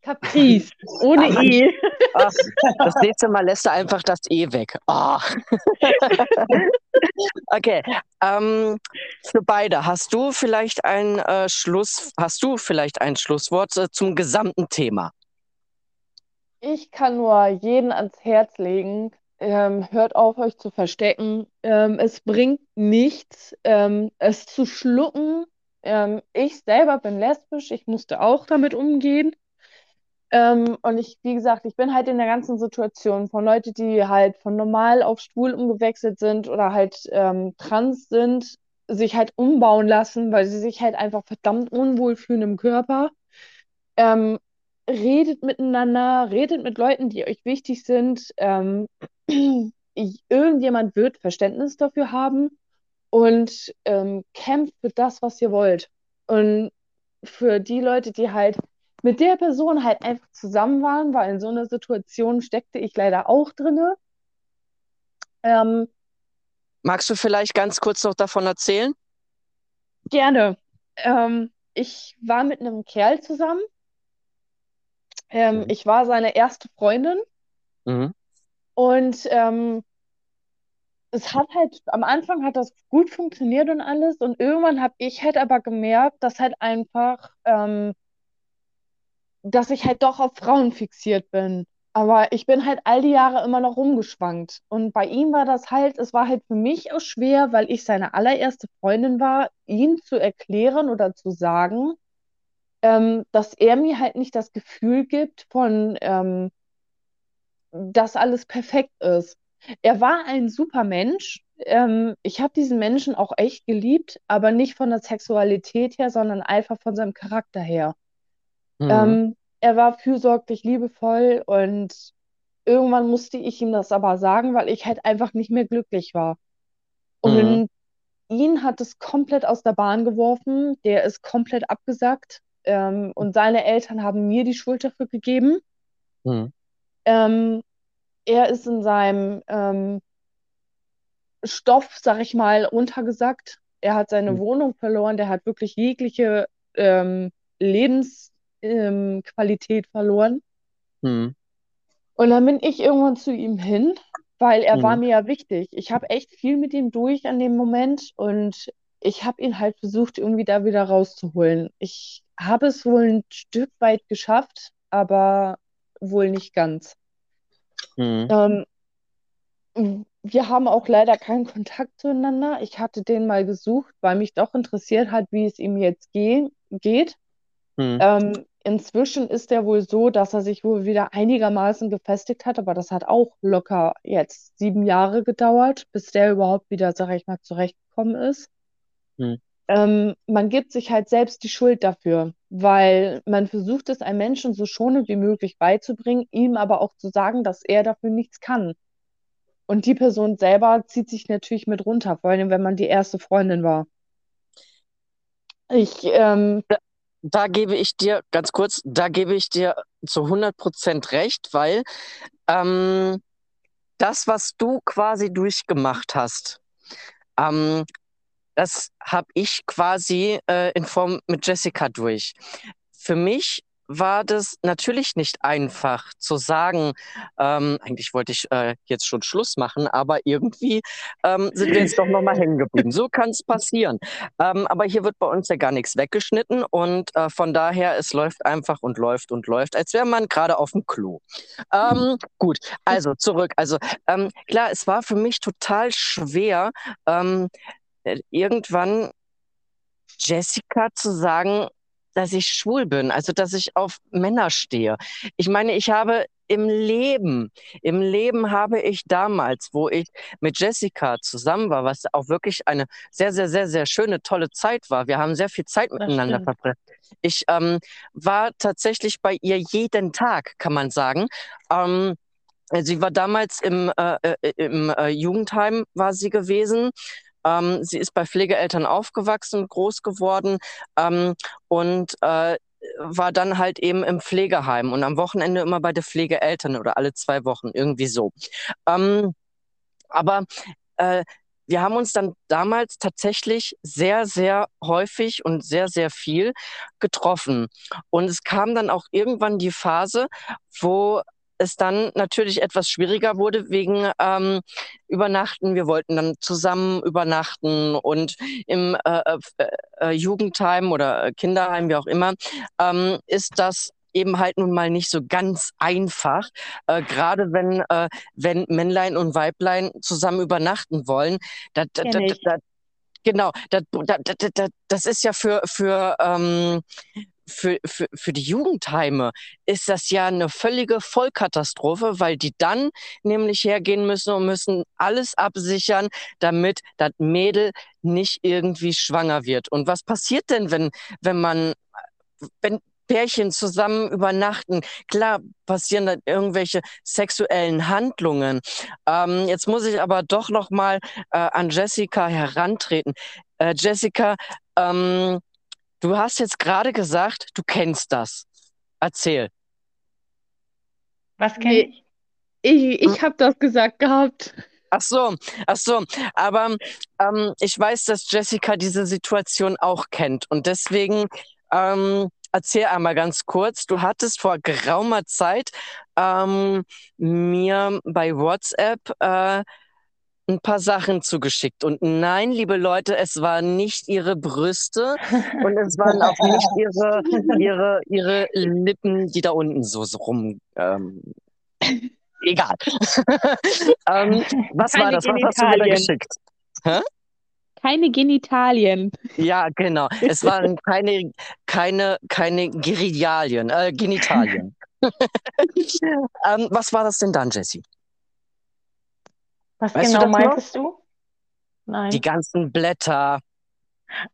Caprice, ohne E.
Ach, das nächste Mal lässt er einfach das E weg. Oh. okay. Ähm, für beide, hast du vielleicht ein äh, Schluss, hast du vielleicht ein Schlusswort äh, zum gesamten Thema?
Ich kann nur jeden ans Herz legen, ähm, hört auf, euch zu verstecken. Ähm, es bringt nichts, ähm, es zu schlucken. Ähm, ich selber bin lesbisch, ich musste auch damit umgehen. Ähm, und ich, wie gesagt, ich bin halt in der ganzen Situation von Leuten, die halt von normal auf schwul umgewechselt sind oder halt ähm, trans sind, sich halt umbauen lassen, weil sie sich halt einfach verdammt unwohl fühlen im Körper. Ähm, redet miteinander, redet mit Leuten, die euch wichtig sind. Ähm, irgendjemand wird Verständnis dafür haben und ähm, kämpft für das, was ihr wollt. Und für die Leute, die halt mit der Person halt einfach zusammen waren, weil in so einer Situation steckte ich leider auch drinne.
Ähm, Magst du vielleicht ganz kurz noch davon erzählen?
Gerne. Ähm, ich war mit einem Kerl zusammen. Ähm, mhm. Ich war seine erste Freundin. Mhm. Und ähm, es hat halt, am Anfang hat das gut funktioniert und alles. Und irgendwann habe ich halt aber gemerkt, dass halt einfach, ähm, dass ich halt doch auf Frauen fixiert bin. Aber ich bin halt all die Jahre immer noch rumgeschwankt. Und bei ihm war das halt, es war halt für mich auch schwer, weil ich seine allererste Freundin war, ihm zu erklären oder zu sagen, ähm, dass er mir halt nicht das Gefühl gibt von, ähm, dass alles perfekt ist. Er war ein super Mensch. Ähm, ich habe diesen Menschen auch echt geliebt, aber nicht von der Sexualität her, sondern einfach von seinem Charakter her. Mhm. Ähm, er war fürsorglich, liebevoll und irgendwann musste ich ihm das aber sagen, weil ich halt einfach nicht mehr glücklich war. Und mhm. ihn hat es komplett aus der Bahn geworfen. Der ist komplett abgesackt. Ähm, und seine Eltern haben mir die Schuld dafür gegeben. Mhm. Ähm, er ist in seinem ähm, Stoff, sag ich mal, runtergesackt. Er hat seine mhm. Wohnung verloren, der hat wirklich jegliche ähm, ähm, verloren. Mhm. Und dann bin ich irgendwann zu ihm hin, weil er mhm. war mir ja wichtig. Ich habe echt viel mit ihm durch an dem Moment und ich habe ihn halt versucht, irgendwie da wieder rauszuholen. Ich habe es wohl ein Stück weit geschafft, aber wohl nicht ganz. Mhm. Ähm, wir haben auch leider keinen Kontakt zueinander. Ich hatte den mal gesucht, weil mich doch interessiert hat, wie es ihm jetzt ge geht. Mhm. Ähm, inzwischen ist er wohl so, dass er sich wohl wieder einigermaßen gefestigt hat, aber das hat auch locker jetzt sieben Jahre gedauert, bis der überhaupt wieder, sag ich mal, zurechtgekommen ist. Mhm. Ähm, man gibt sich halt selbst die Schuld dafür, weil man versucht es einem Menschen so schonend wie möglich beizubringen, ihm aber auch zu sagen, dass er dafür nichts kann. Und die Person selber zieht sich natürlich mit runter, vor allem wenn man die erste Freundin war.
Ich, ähm, da, gebe ich dir, ganz kurz, da gebe ich dir zu 100 Prozent recht, weil ähm, das, was du quasi durchgemacht hast, ähm, das habe ich quasi äh, in Form mit Jessica durch. Für mich war das natürlich nicht einfach zu sagen, ähm, eigentlich wollte ich äh, jetzt schon Schluss machen, aber irgendwie ähm, sind wir jetzt doch nochmal hängen geblieben. So kann es passieren. Ähm, aber hier wird bei uns ja gar nichts weggeschnitten und äh, von daher, es läuft einfach und läuft und läuft, als wäre man gerade auf dem Klo. Ähm, gut, also zurück. Also ähm, klar, es war für mich total schwer, ähm, äh, irgendwann Jessica zu sagen, dass ich schwul bin, also dass ich auf Männer stehe. Ich meine, ich habe im Leben, im Leben habe ich damals, wo ich mit Jessica zusammen war, was auch wirklich eine sehr, sehr, sehr, sehr schöne, tolle Zeit war. Wir haben sehr viel Zeit miteinander verbracht. Ich ähm, war tatsächlich bei ihr jeden Tag, kann man sagen. Ähm, sie war damals im, äh, äh im äh, Jugendheim, war sie gewesen. Ähm, sie ist bei Pflegeeltern aufgewachsen, groß geworden ähm, und äh, war dann halt eben im Pflegeheim und am Wochenende immer bei den Pflegeeltern oder alle zwei Wochen, irgendwie so. Ähm, aber äh, wir haben uns dann damals tatsächlich sehr, sehr häufig und sehr, sehr viel getroffen. Und es kam dann auch irgendwann die Phase, wo es dann natürlich etwas schwieriger wurde wegen ähm, Übernachten. Wir wollten dann zusammen übernachten und im äh, äh, äh Jugendheim oder Kinderheim, wie auch immer, ähm, ist das eben halt nun mal nicht so ganz einfach. Äh, Gerade wenn, äh, wenn Männlein und Weiblein zusammen übernachten wollen. Dat, dat, dat, genau, das ist ja für, für ähm, für, für, für die Jugendheime ist das ja eine völlige Vollkatastrophe, weil die dann nämlich hergehen müssen und müssen alles absichern, damit das Mädel nicht irgendwie schwanger wird. Und was passiert denn, wenn, wenn man, wenn Pärchen zusammen übernachten. Klar passieren dann irgendwelche sexuellen Handlungen. Ähm, jetzt muss ich aber doch noch mal äh, an Jessica herantreten. Äh, Jessica, ähm, du hast jetzt gerade gesagt, du kennst das. Erzähl.
Was kenne ich?
Ich, ich habe das gesagt gehabt.
Ach so, ach so. Aber ähm, ich weiß, dass Jessica diese Situation auch kennt. Und deswegen ähm, erzähl einmal ganz kurz. Du hattest vor geraumer Zeit ähm, mir bei WhatsApp äh, ein paar Sachen zugeschickt. Und nein, liebe Leute, es waren nicht ihre Brüste und es waren auch nicht ihre, ihre, ihre Lippen, die da unten so, so rum. Ähm, egal. ähm, was
Keine
war das? Was hast du mir da geschickt? Hä?
Keine Genitalien.
Ja, genau. Es waren keine, keine, keine Genitalien, äh, Genitalien. ähm, was war das denn dann, Jessie?
Was
Weißt du
genau
noch?
meintest du? Nein.
Die ganzen Blätter.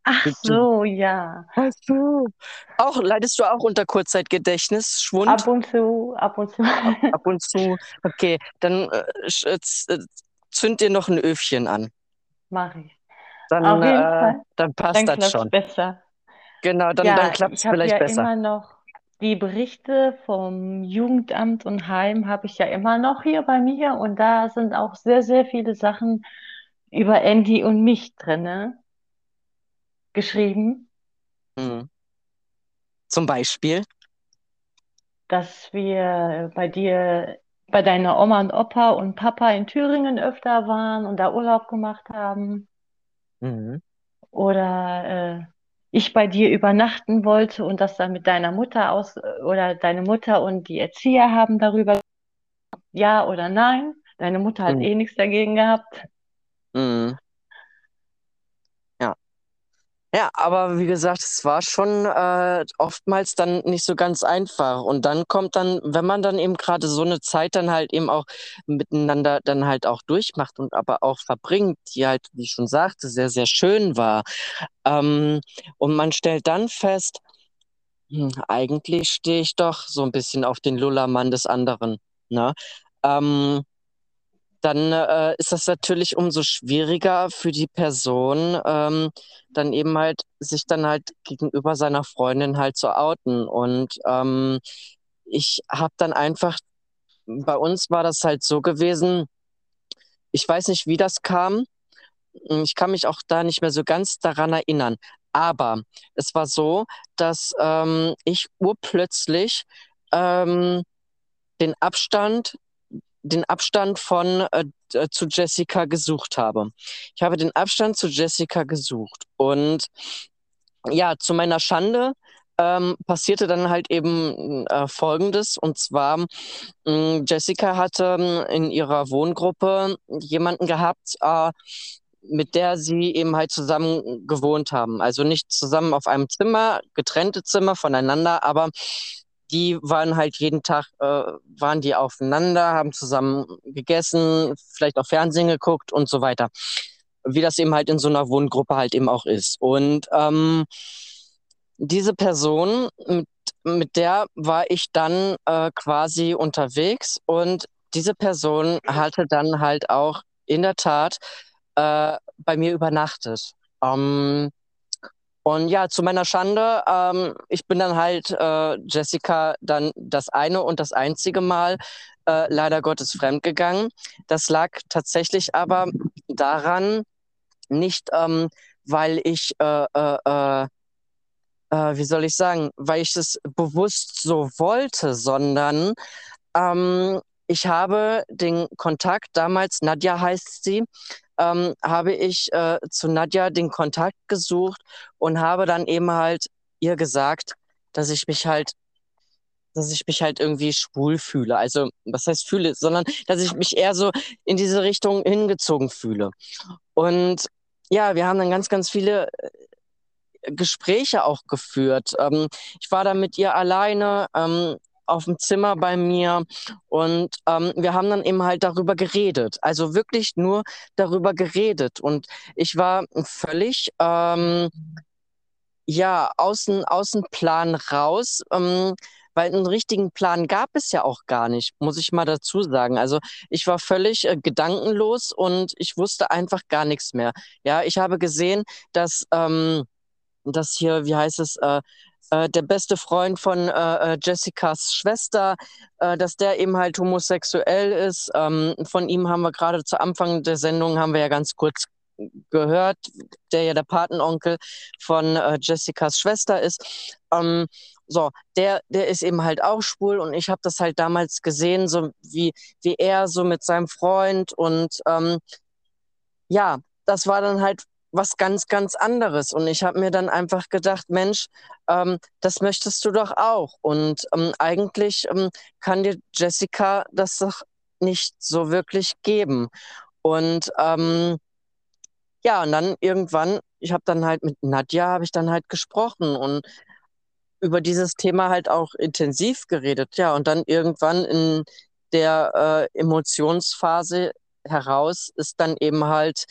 Ach so, ja.
Ach so. Auch, leidest du auch unter Kurzzeitgedächtnis, Schwund?
Ab und zu, ab und zu.
Ab und zu. Okay, dann äh, äh, äh, zünd dir noch ein Öfchen an.
Mache ich.
Dann,
Auf jeden
äh,
Fall.
dann passt
Dann
das schon.
besser.
Genau, dann,
Ja,
dann klappt es
ich habe
vielleicht
ja
besser.
immer noch die Berichte vom Jugendamt und Heim habe ich ja immer noch hier bei mir und da sind auch sehr, sehr viele Sachen über Andy und mich drinne geschrieben,
Mhm. Zum Beispiel.
dass wir bei dir, bei deiner Oma und Opa und Papa in Thüringen öfter waren und da Urlaub gemacht haben
Mhm.
oder äh, ich bei dir übernachten wollte und das dann mit deiner Mutter aus oder deine Mutter und die Erzieher haben darüber ja oder nein. Deine Mutter hat
Mhm.
eh nichts dagegen gehabt.
Mhm. Ja. Aber wie gesagt, es war schon äh, oftmals dann nicht so ganz einfach. Und dann kommt dann, wenn man dann eben gerade so eine Zeit dann halt eben auch miteinander dann halt auch durchmacht und aber auch verbringt, die halt, wie ich schon sagte, sehr, sehr schön war. Ähm, und man stellt dann fest, hm, eigentlich stehe ich doch so ein bisschen auf den Lullermann des anderen. Ne? Ähm, dann äh, ist das natürlich umso schwieriger für die Person, ähm, dann eben halt sich dann halt gegenüber seiner Freundin halt zu outen. Und ähm, ich habe dann einfach, bei uns war das halt so gewesen, ich weiß nicht, wie das kam. Ich kann mich auch da nicht mehr so ganz daran erinnern. Aber es war so, dass ähm, ich urplötzlich ähm, den Abstand den Abstand von äh, äh, zu Jessica gesucht habe. Ich habe den Abstand zu Jessica gesucht und ja, zu meiner Schande ähm, passierte dann halt eben äh, Folgendes und zwar mh, Jessica hatte ähm, in ihrer Wohngruppe jemanden gehabt, äh, mit der sie eben halt zusammen gewohnt haben. Also nicht zusammen auf einem Zimmer, getrennte Zimmer voneinander, aber die waren halt jeden Tag, äh, waren die aufeinander, haben zusammen gegessen, vielleicht auch Fernsehen geguckt und so weiter. Wie das eben halt in so einer Wohngruppe halt eben auch ist. Und ähm, diese Person, mit, mit der war ich dann äh, quasi unterwegs und diese Person hatte dann halt auch in der Tat äh, bei mir übernachtet. Ähm, und ja, zu meiner Schande, ähm, ich bin dann halt äh, Jessica dann das eine und das einzige Mal äh, leider Gottes fremdgegangen. Das lag tatsächlich aber daran, nicht ähm, weil ich, äh, äh, äh, äh, wie soll ich sagen, weil ich es bewusst so wollte, sondern ähm, ich habe den Kontakt, damals Nadja heißt sie, ähm, habe ich äh, zu Nadja den Kontakt gesucht und habe dann eben halt ihr gesagt, dass ich mich halt, dass ich mich halt irgendwie schwul fühle. Also, was heißt fühle, sondern dass ich mich eher so in diese Richtung hingezogen fühle. Und ja, wir haben dann ganz, ganz viele äh, Gespräche auch geführt. Ähm, ich war dann mit ihr alleine. Ähm, auf dem Zimmer bei mir und ähm, wir haben dann eben halt darüber geredet. Also wirklich nur darüber geredet. Und ich war völlig, ähm, ja, außen, Außenplan raus. Ähm, weil einen richtigen Plan gab es ja auch gar nicht, muss ich mal dazu sagen. Also ich war völlig äh, gedankenlos und ich wusste einfach gar nichts mehr. Ja, ich habe gesehen, dass, ähm, dass hier, wie heißt es, äh, äh, der beste Freund von äh, äh Jessicas Schwester, äh, dass der eben halt homosexuell ist. Ähm, von ihm haben wir gerade zu Anfang der Sendung haben wir ja ganz kurz gehört, der ja der Patenonkel von äh, Jessicas Schwester ist. Ähm, so, der, der ist eben halt auch schwul und ich habe das halt damals gesehen, so wie, wie er so mit seinem Freund und ähm, ja, das war dann halt was ganz, ganz anderes. Und ich habe mir dann einfach gedacht, Mensch, ähm, das möchtest du doch auch. Und ähm, eigentlich ähm, kann dir Jessica das doch nicht so wirklich geben. Und ähm, ja, und dann irgendwann, ich habe dann halt mit Nadja, habe ich dann halt gesprochen und über dieses Thema halt auch intensiv geredet. Ja, und dann irgendwann in der äh, Emotionsphase heraus ist dann eben halt,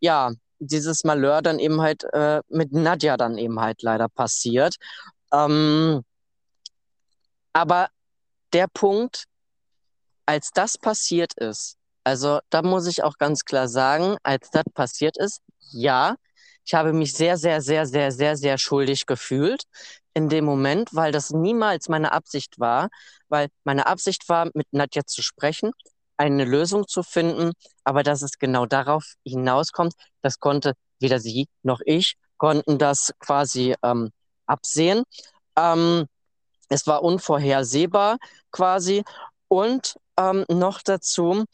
ja, dieses Malheur dann eben halt äh, mit Nadja dann eben halt leider passiert. Ähm, aber der Punkt, als das passiert ist, also da muss ich auch ganz klar sagen, als das passiert ist, ja, ich habe mich sehr, sehr, sehr, sehr, sehr, sehr schuldig gefühlt in dem Moment, weil das niemals meine Absicht war, weil meine Absicht war, mit Nadja zu sprechen, eine Lösung zu finden, aber dass es genau darauf hinauskommt, das konnte weder sie noch ich konnten das quasi ähm, absehen. Ähm, es war unvorhersehbar quasi und ähm, noch dazu,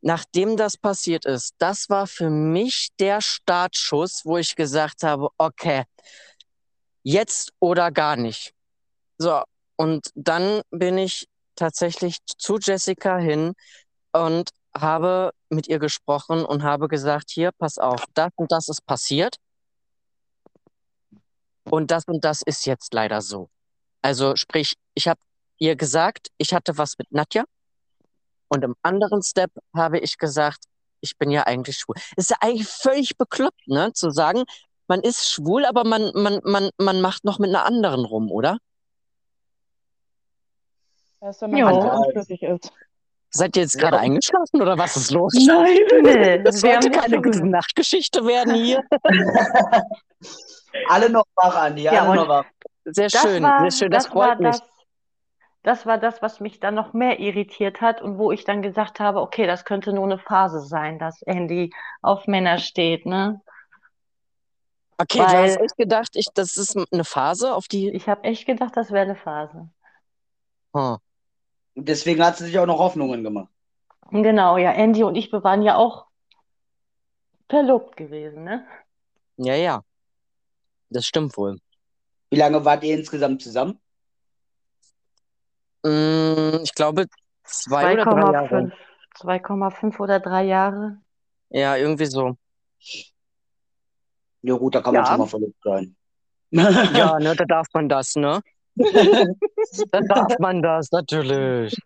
nachdem das passiert ist, das war für mich der Startschuss, wo ich gesagt habe, okay, jetzt oder gar nicht. So, und dann bin ich tatsächlich zu Jessica hin und habe mit ihr gesprochen und habe gesagt, hier, pass auf, das und das ist passiert. Und das und das ist jetzt leider so. Also sprich, ich habe ihr gesagt, ich hatte was mit Nadja. Und im anderen Step habe ich gesagt, ich bin ja eigentlich schwul. ist ja eigentlich völlig bekloppt, ne, zu sagen, man ist schwul, aber man, man, man, man macht noch mit einer anderen rum, oder?
Erst wenn man ja. unschlüssig ist.
Seid ihr jetzt gerade ja. eingeschlafen oder was ist los?
Nein, nee.
Das sollte keine gute Nachtgeschichte werden hier.
alle noch wach, Andi, alle ja, noch wach.
Sehr schön, war, sehr schön, das, das freut mich.
Das, das war das, was mich dann noch mehr irritiert hat und wo ich dann gesagt habe, okay, das könnte nur eine Phase sein, dass Andy auf Männer steht, ne?
Okay, Weil, du hast echt gedacht, ich, das ist eine Phase, auf die.
Ich habe echt gedacht, das wäre eine Phase.
Hm. Und deswegen hat sie sich auch noch Hoffnungen gemacht.
Genau, ja, Andy und ich, wir waren ja auch verlobt gewesen, ne?
Ja, ja. Das stimmt wohl.
Wie lange wart ihr insgesamt zusammen?
Mm, ich glaube zwei oder drei Jahre.
2,5 oder drei Jahre.
Ja, irgendwie so.
Ja gut, da kann man schon mal verliebt sein.
Ja, ne, da darf man das, ne? da darf man das, natürlich.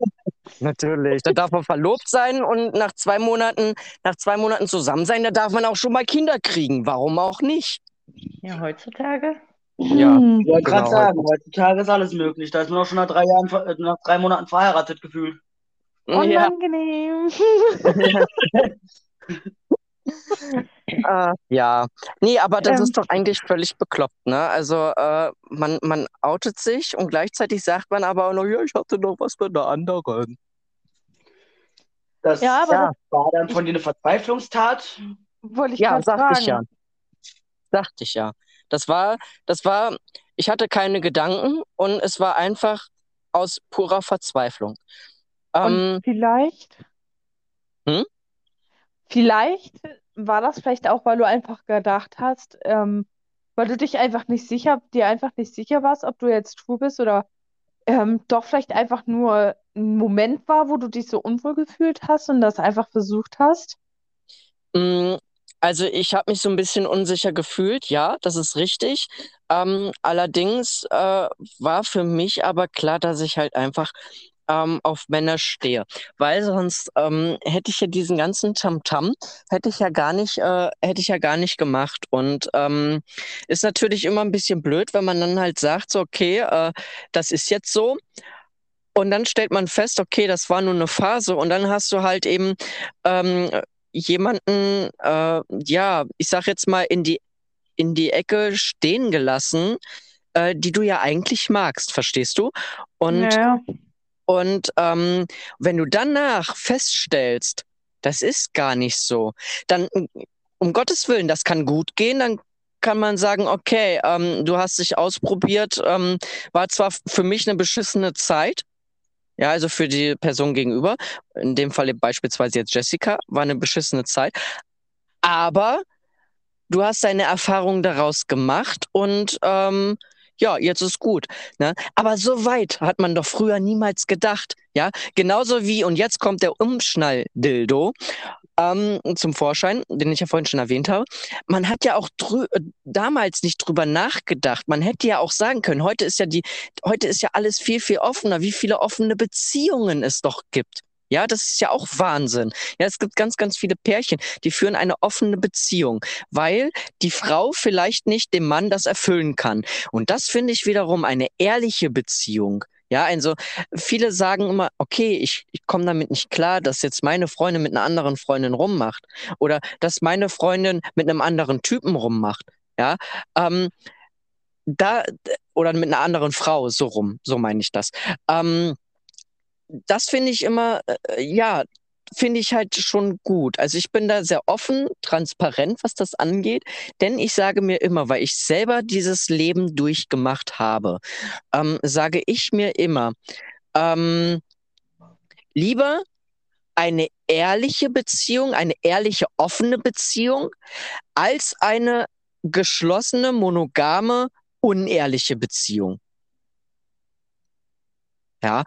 Natürlich. Da darf man verlobt sein und nach zwei Monaten, nach zwei Monaten zusammen sein, da darf man auch schon mal Kinder kriegen. Warum auch nicht?
Ja, heutzutage.
Ja,
hm. ich wollte genau. gerade sagen, heutzutage ist alles möglich. Da ist man auch schon nach drei Jahren, äh, nach drei Monaten verheiratet gefühlt.
Unangenehm.
Ja. äh, ja, nee, aber das ähm, ist doch eigentlich völlig bekloppt, ne? Also äh, man, man outet sich und gleichzeitig sagt man aber auch noch, ja, ich hatte noch was mit einer anderen.
Das, ja, aber ja, das war dann von dir eine Verzweiflungstat?
Wollte ich
ja, sagte
fragen.
ich ja. Sagte ich ja. Das war, das war, ich hatte keine Gedanken und es war einfach aus purer Verzweiflung.
Ähm, vielleicht?
Hm?
Vielleicht war das vielleicht auch, weil du einfach gedacht hast, ähm, weil du dich einfach nicht sicher, dir einfach nicht sicher warst, ob du jetzt true bist oder ähm, doch vielleicht einfach nur ein Moment war, wo du dich so unwohl gefühlt hast und das einfach versucht hast?
Mm, also ich habe mich so ein bisschen unsicher gefühlt, ja, das ist richtig. Ähm, allerdings äh, war für mich aber klar, dass ich halt einfach ähm, auf Männer stehe. Weil sonst ähm, hätte ich ja diesen ganzen Tamtam, hätte ich ja gar nicht, äh, hätte ich ja gar nicht gemacht. Und ähm, ist natürlich immer ein bisschen blöd, wenn man dann halt sagt, so, okay, äh, das ist jetzt so. Und dann stellt man fest, okay, das war nur eine Phase. Und dann hast du halt eben ähm, jemanden, äh, ja, ich sag jetzt mal, in die, in die Ecke stehen gelassen, äh, die du ja eigentlich magst, verstehst du? Und,
Naja.
Und ähm, wenn du danach feststellst, das ist gar nicht so, dann um Gottes Willen, das kann gut gehen, dann kann man sagen, okay, ähm, du hast dich ausprobiert, ähm, war zwar für mich eine beschissene Zeit, ja, also für die Person gegenüber, in dem Fall beispielsweise jetzt Jessica, war eine beschissene Zeit, aber du hast deine Erfahrung daraus gemacht und ähm, ja, jetzt ist gut. Ne? Aber so weit hat man doch früher niemals gedacht. Ja, genauso wie, und jetzt kommt der Umschnall-Dildo ähm, zum Vorschein, den ich ja vorhin schon erwähnt habe. Man hat ja auch drü äh, damals nicht drüber nachgedacht. Man hätte ja auch sagen können, heute ist ja die, heute ist ja alles viel, viel offener, wie viele offene Beziehungen es doch gibt. Ja, das ist ja auch Wahnsinn. Ja, es gibt ganz, ganz viele Pärchen, die führen eine offene Beziehung, weil die Frau vielleicht nicht dem Mann das erfüllen kann. Und das finde ich wiederum eine ehrliche Beziehung. Ja, also viele sagen immer, okay, ich, ich komme damit nicht klar, dass jetzt meine Freundin mit einer anderen Freundin rummacht oder dass meine Freundin mit einem anderen Typen rummacht. Ja, ähm, da oder mit einer anderen Frau so rum, so meine ich das. Ähm, das finde ich immer, äh, ja, finde ich halt schon gut. Also ich bin da sehr offen, transparent, was das angeht, denn ich sage mir immer, weil ich selber dieses Leben durchgemacht habe, ähm, sage ich mir immer, ähm, lieber eine ehrliche Beziehung, eine ehrliche, offene Beziehung, als eine geschlossene, monogame, unehrliche Beziehung. Ja,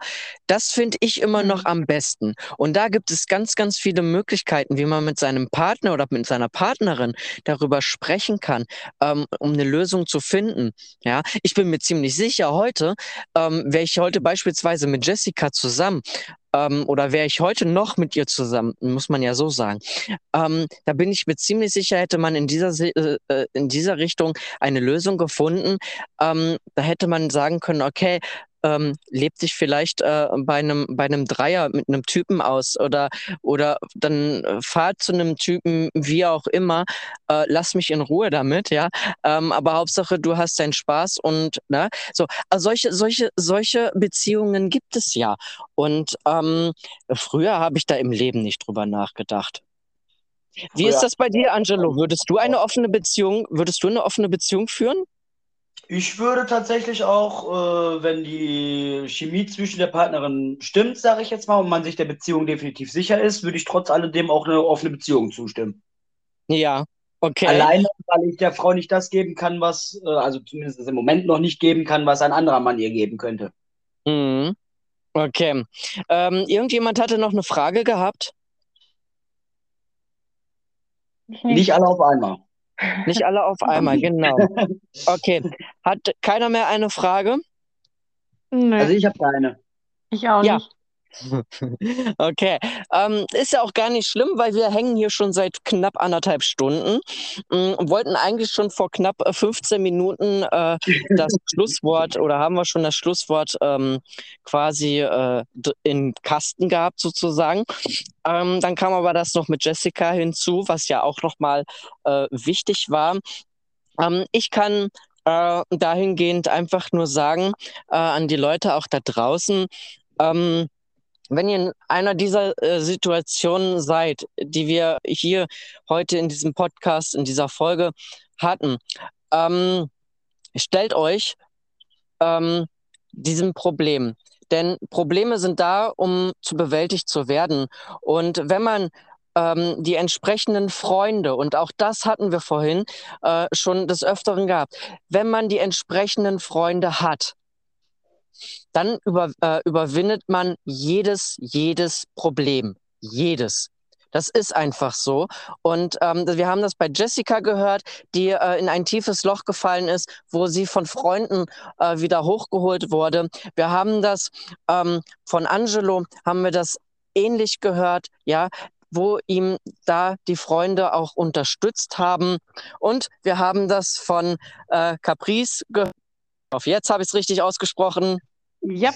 das finde ich immer noch
Mhm.
am besten. Und da gibt es ganz, ganz viele Möglichkeiten, wie man mit seinem Partner oder mit seiner Partnerin darüber sprechen kann, ähm, um eine Lösung zu finden. Ja, ich bin mir ziemlich sicher, heute ähm, wäre ich heute beispielsweise mit Jessica zusammen ähm, oder wäre ich heute noch mit ihr zusammen, muss man ja so sagen. Ähm, da bin ich mir ziemlich sicher, hätte man in dieser, äh, äh, in dieser Richtung eine Lösung gefunden. Ähm, da hätte man sagen können, okay, ähm, lebt dich vielleicht äh, bei einem bei einem Dreier mit einem Typen aus oder oder dann äh, fahr zu einem Typen wie auch immer äh, lass mich in Ruhe damit ja. Ähm, aber Hauptsache du hast deinen Spaß und ne so. Also solche solche solche Beziehungen gibt es ja. Und ähm, früher habe ich da im Leben nicht drüber nachgedacht. Wie ist das bei dir Angelo? Würdest du eine offene Beziehung würdest du eine offene Beziehung führen
Ich würde tatsächlich auch, äh, wenn die Chemie zwischen der Partnerin stimmt, sage ich jetzt mal, und man sich der Beziehung definitiv sicher ist, würde ich trotz alledem auch eine offene Beziehung zustimmen.
ja okay
Alleine, weil ich der Frau nicht das geben kann, was, äh, also zumindest im Moment noch nicht geben kann, was ein anderer Mann ihr geben könnte.
Mhm. Okay. Ähm, irgendjemand hatte noch eine Frage gehabt?
Ich
Nicht
nicht.
alle auf einmal.
Nicht alle auf einmal, genau. Okay. Hat keiner mehr eine Frage?
Nö,
Also ich habe keine.
ich auch
Ja.
nicht.
Okay. Ähm, ist ja auch gar nicht schlimm, weil wir hängen hier schon seit knapp anderthalb Stunden mm, und wollten eigentlich schon vor knapp äh, 15 Minuten äh, das Schlusswort oder haben wir schon das Schlusswort ähm, quasi äh, in Kasten gehabt sozusagen. Ähm, dann kam aber das noch mit Jessica hinzu, was ja auch nochmal äh, wichtig war. Ähm, ich kann äh, dahingehend einfach nur sagen äh, an die Leute auch da draußen, ähm, wenn ihr in einer dieser äh, Situationen seid, die wir hier heute in diesem Podcast, in dieser Folge hatten, ähm, stellt euch ähm, diesem Problem. Denn Probleme sind da, um zu bewältigt zu werden. Und wenn man ähm, die entsprechenden Freunde, und auch das hatten wir vorhin äh, schon des Öfteren gehabt, wenn man die entsprechenden Freunde hat, dann über, äh, überwindet man jedes, jedes Problem. Jedes. Das ist einfach so. Und ähm, wir haben das bei Jessica gehört, die äh, in ein tiefes Loch gefallen ist, wo sie von Freunden äh, wieder hochgeholt wurde. Wir haben das ähm, von Angelo, haben wir das ähnlich gehört, ja, wo ihm da die Freunde auch unterstützt haben. Und wir haben das von äh, Caprice gehört. Auf jetzt habe ich es richtig ausgesprochen.
Yep.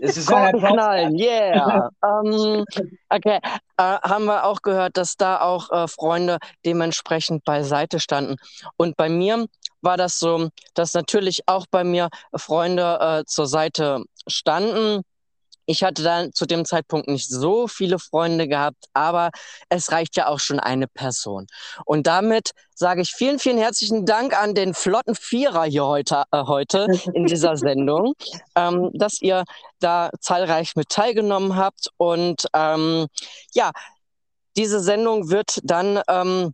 Es ist
Korkenknallen, yeah. ähm, okay, äh, haben wir auch gehört, dass da auch äh, Freunde dementsprechend beiseite standen. Und bei mir war das so, dass natürlich auch bei mir Freunde äh, zur Seite standen ich hatte dann zu dem Zeitpunkt nicht so viele Freunde gehabt, aber es reicht ja auch schon eine Person. Und damit sage ich vielen, vielen herzlichen Dank an den flotten Vierer hier heute, äh, heute in dieser Sendung, ähm, dass ihr da zahlreich mit teilgenommen habt. Und ähm, ja, diese Sendung wird dann ähm,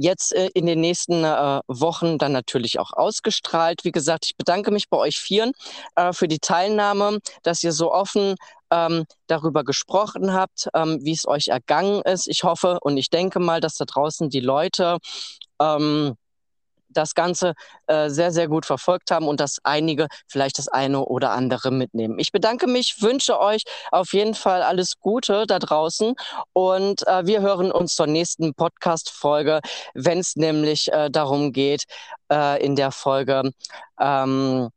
jetzt äh, in den nächsten äh, Wochen dann natürlich auch ausgestrahlt. Wie gesagt, ich bedanke mich bei euch Vieren äh, für die Teilnahme, dass ihr so offen ähm, darüber gesprochen habt, ähm, wie es euch ergangen ist. Ich hoffe und ich denke mal, dass da draußen die Leute ähm, das Ganze äh, sehr, sehr gut verfolgt haben und dass einige vielleicht das eine oder andere mitnehmen. Ich bedanke mich, wünsche euch auf jeden Fall alles Gute da draußen und äh, wir hören uns zur nächsten Podcast-Folge, wenn es nämlich äh, darum geht, äh, in der Folge ähm,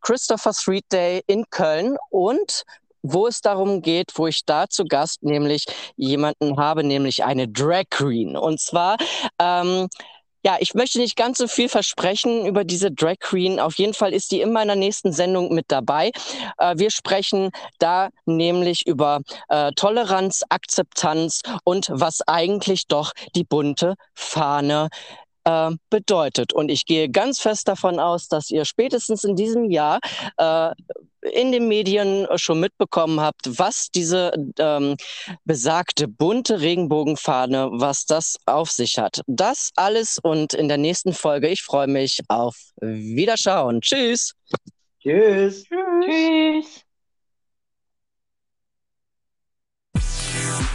Christopher Street Day in Köln und wo es darum geht, wo ich da zu Gast nämlich jemanden habe, nämlich eine Drag Queen. Und zwar ähm, ja, ich möchte nicht ganz so viel versprechen über diese Drag Queen. Auf jeden Fall ist die in meiner nächsten Sendung mit dabei. Äh, wir sprechen da nämlich über äh, Toleranz, Akzeptanz und was eigentlich doch die bunte Fahne äh, bedeutet. Und ich gehe ganz fest davon aus, dass ihr spätestens in diesem Jahr äh, in den Medien äh, schon mitbekommen habt, was diese ähm, besagte bunte Regenbogenfahne, was das auf sich hat. Das alles und in der nächsten Folge. Ich freue mich auf Wiederschauen. Tschüss. Tschüss.
Tschüss.
Tschüss.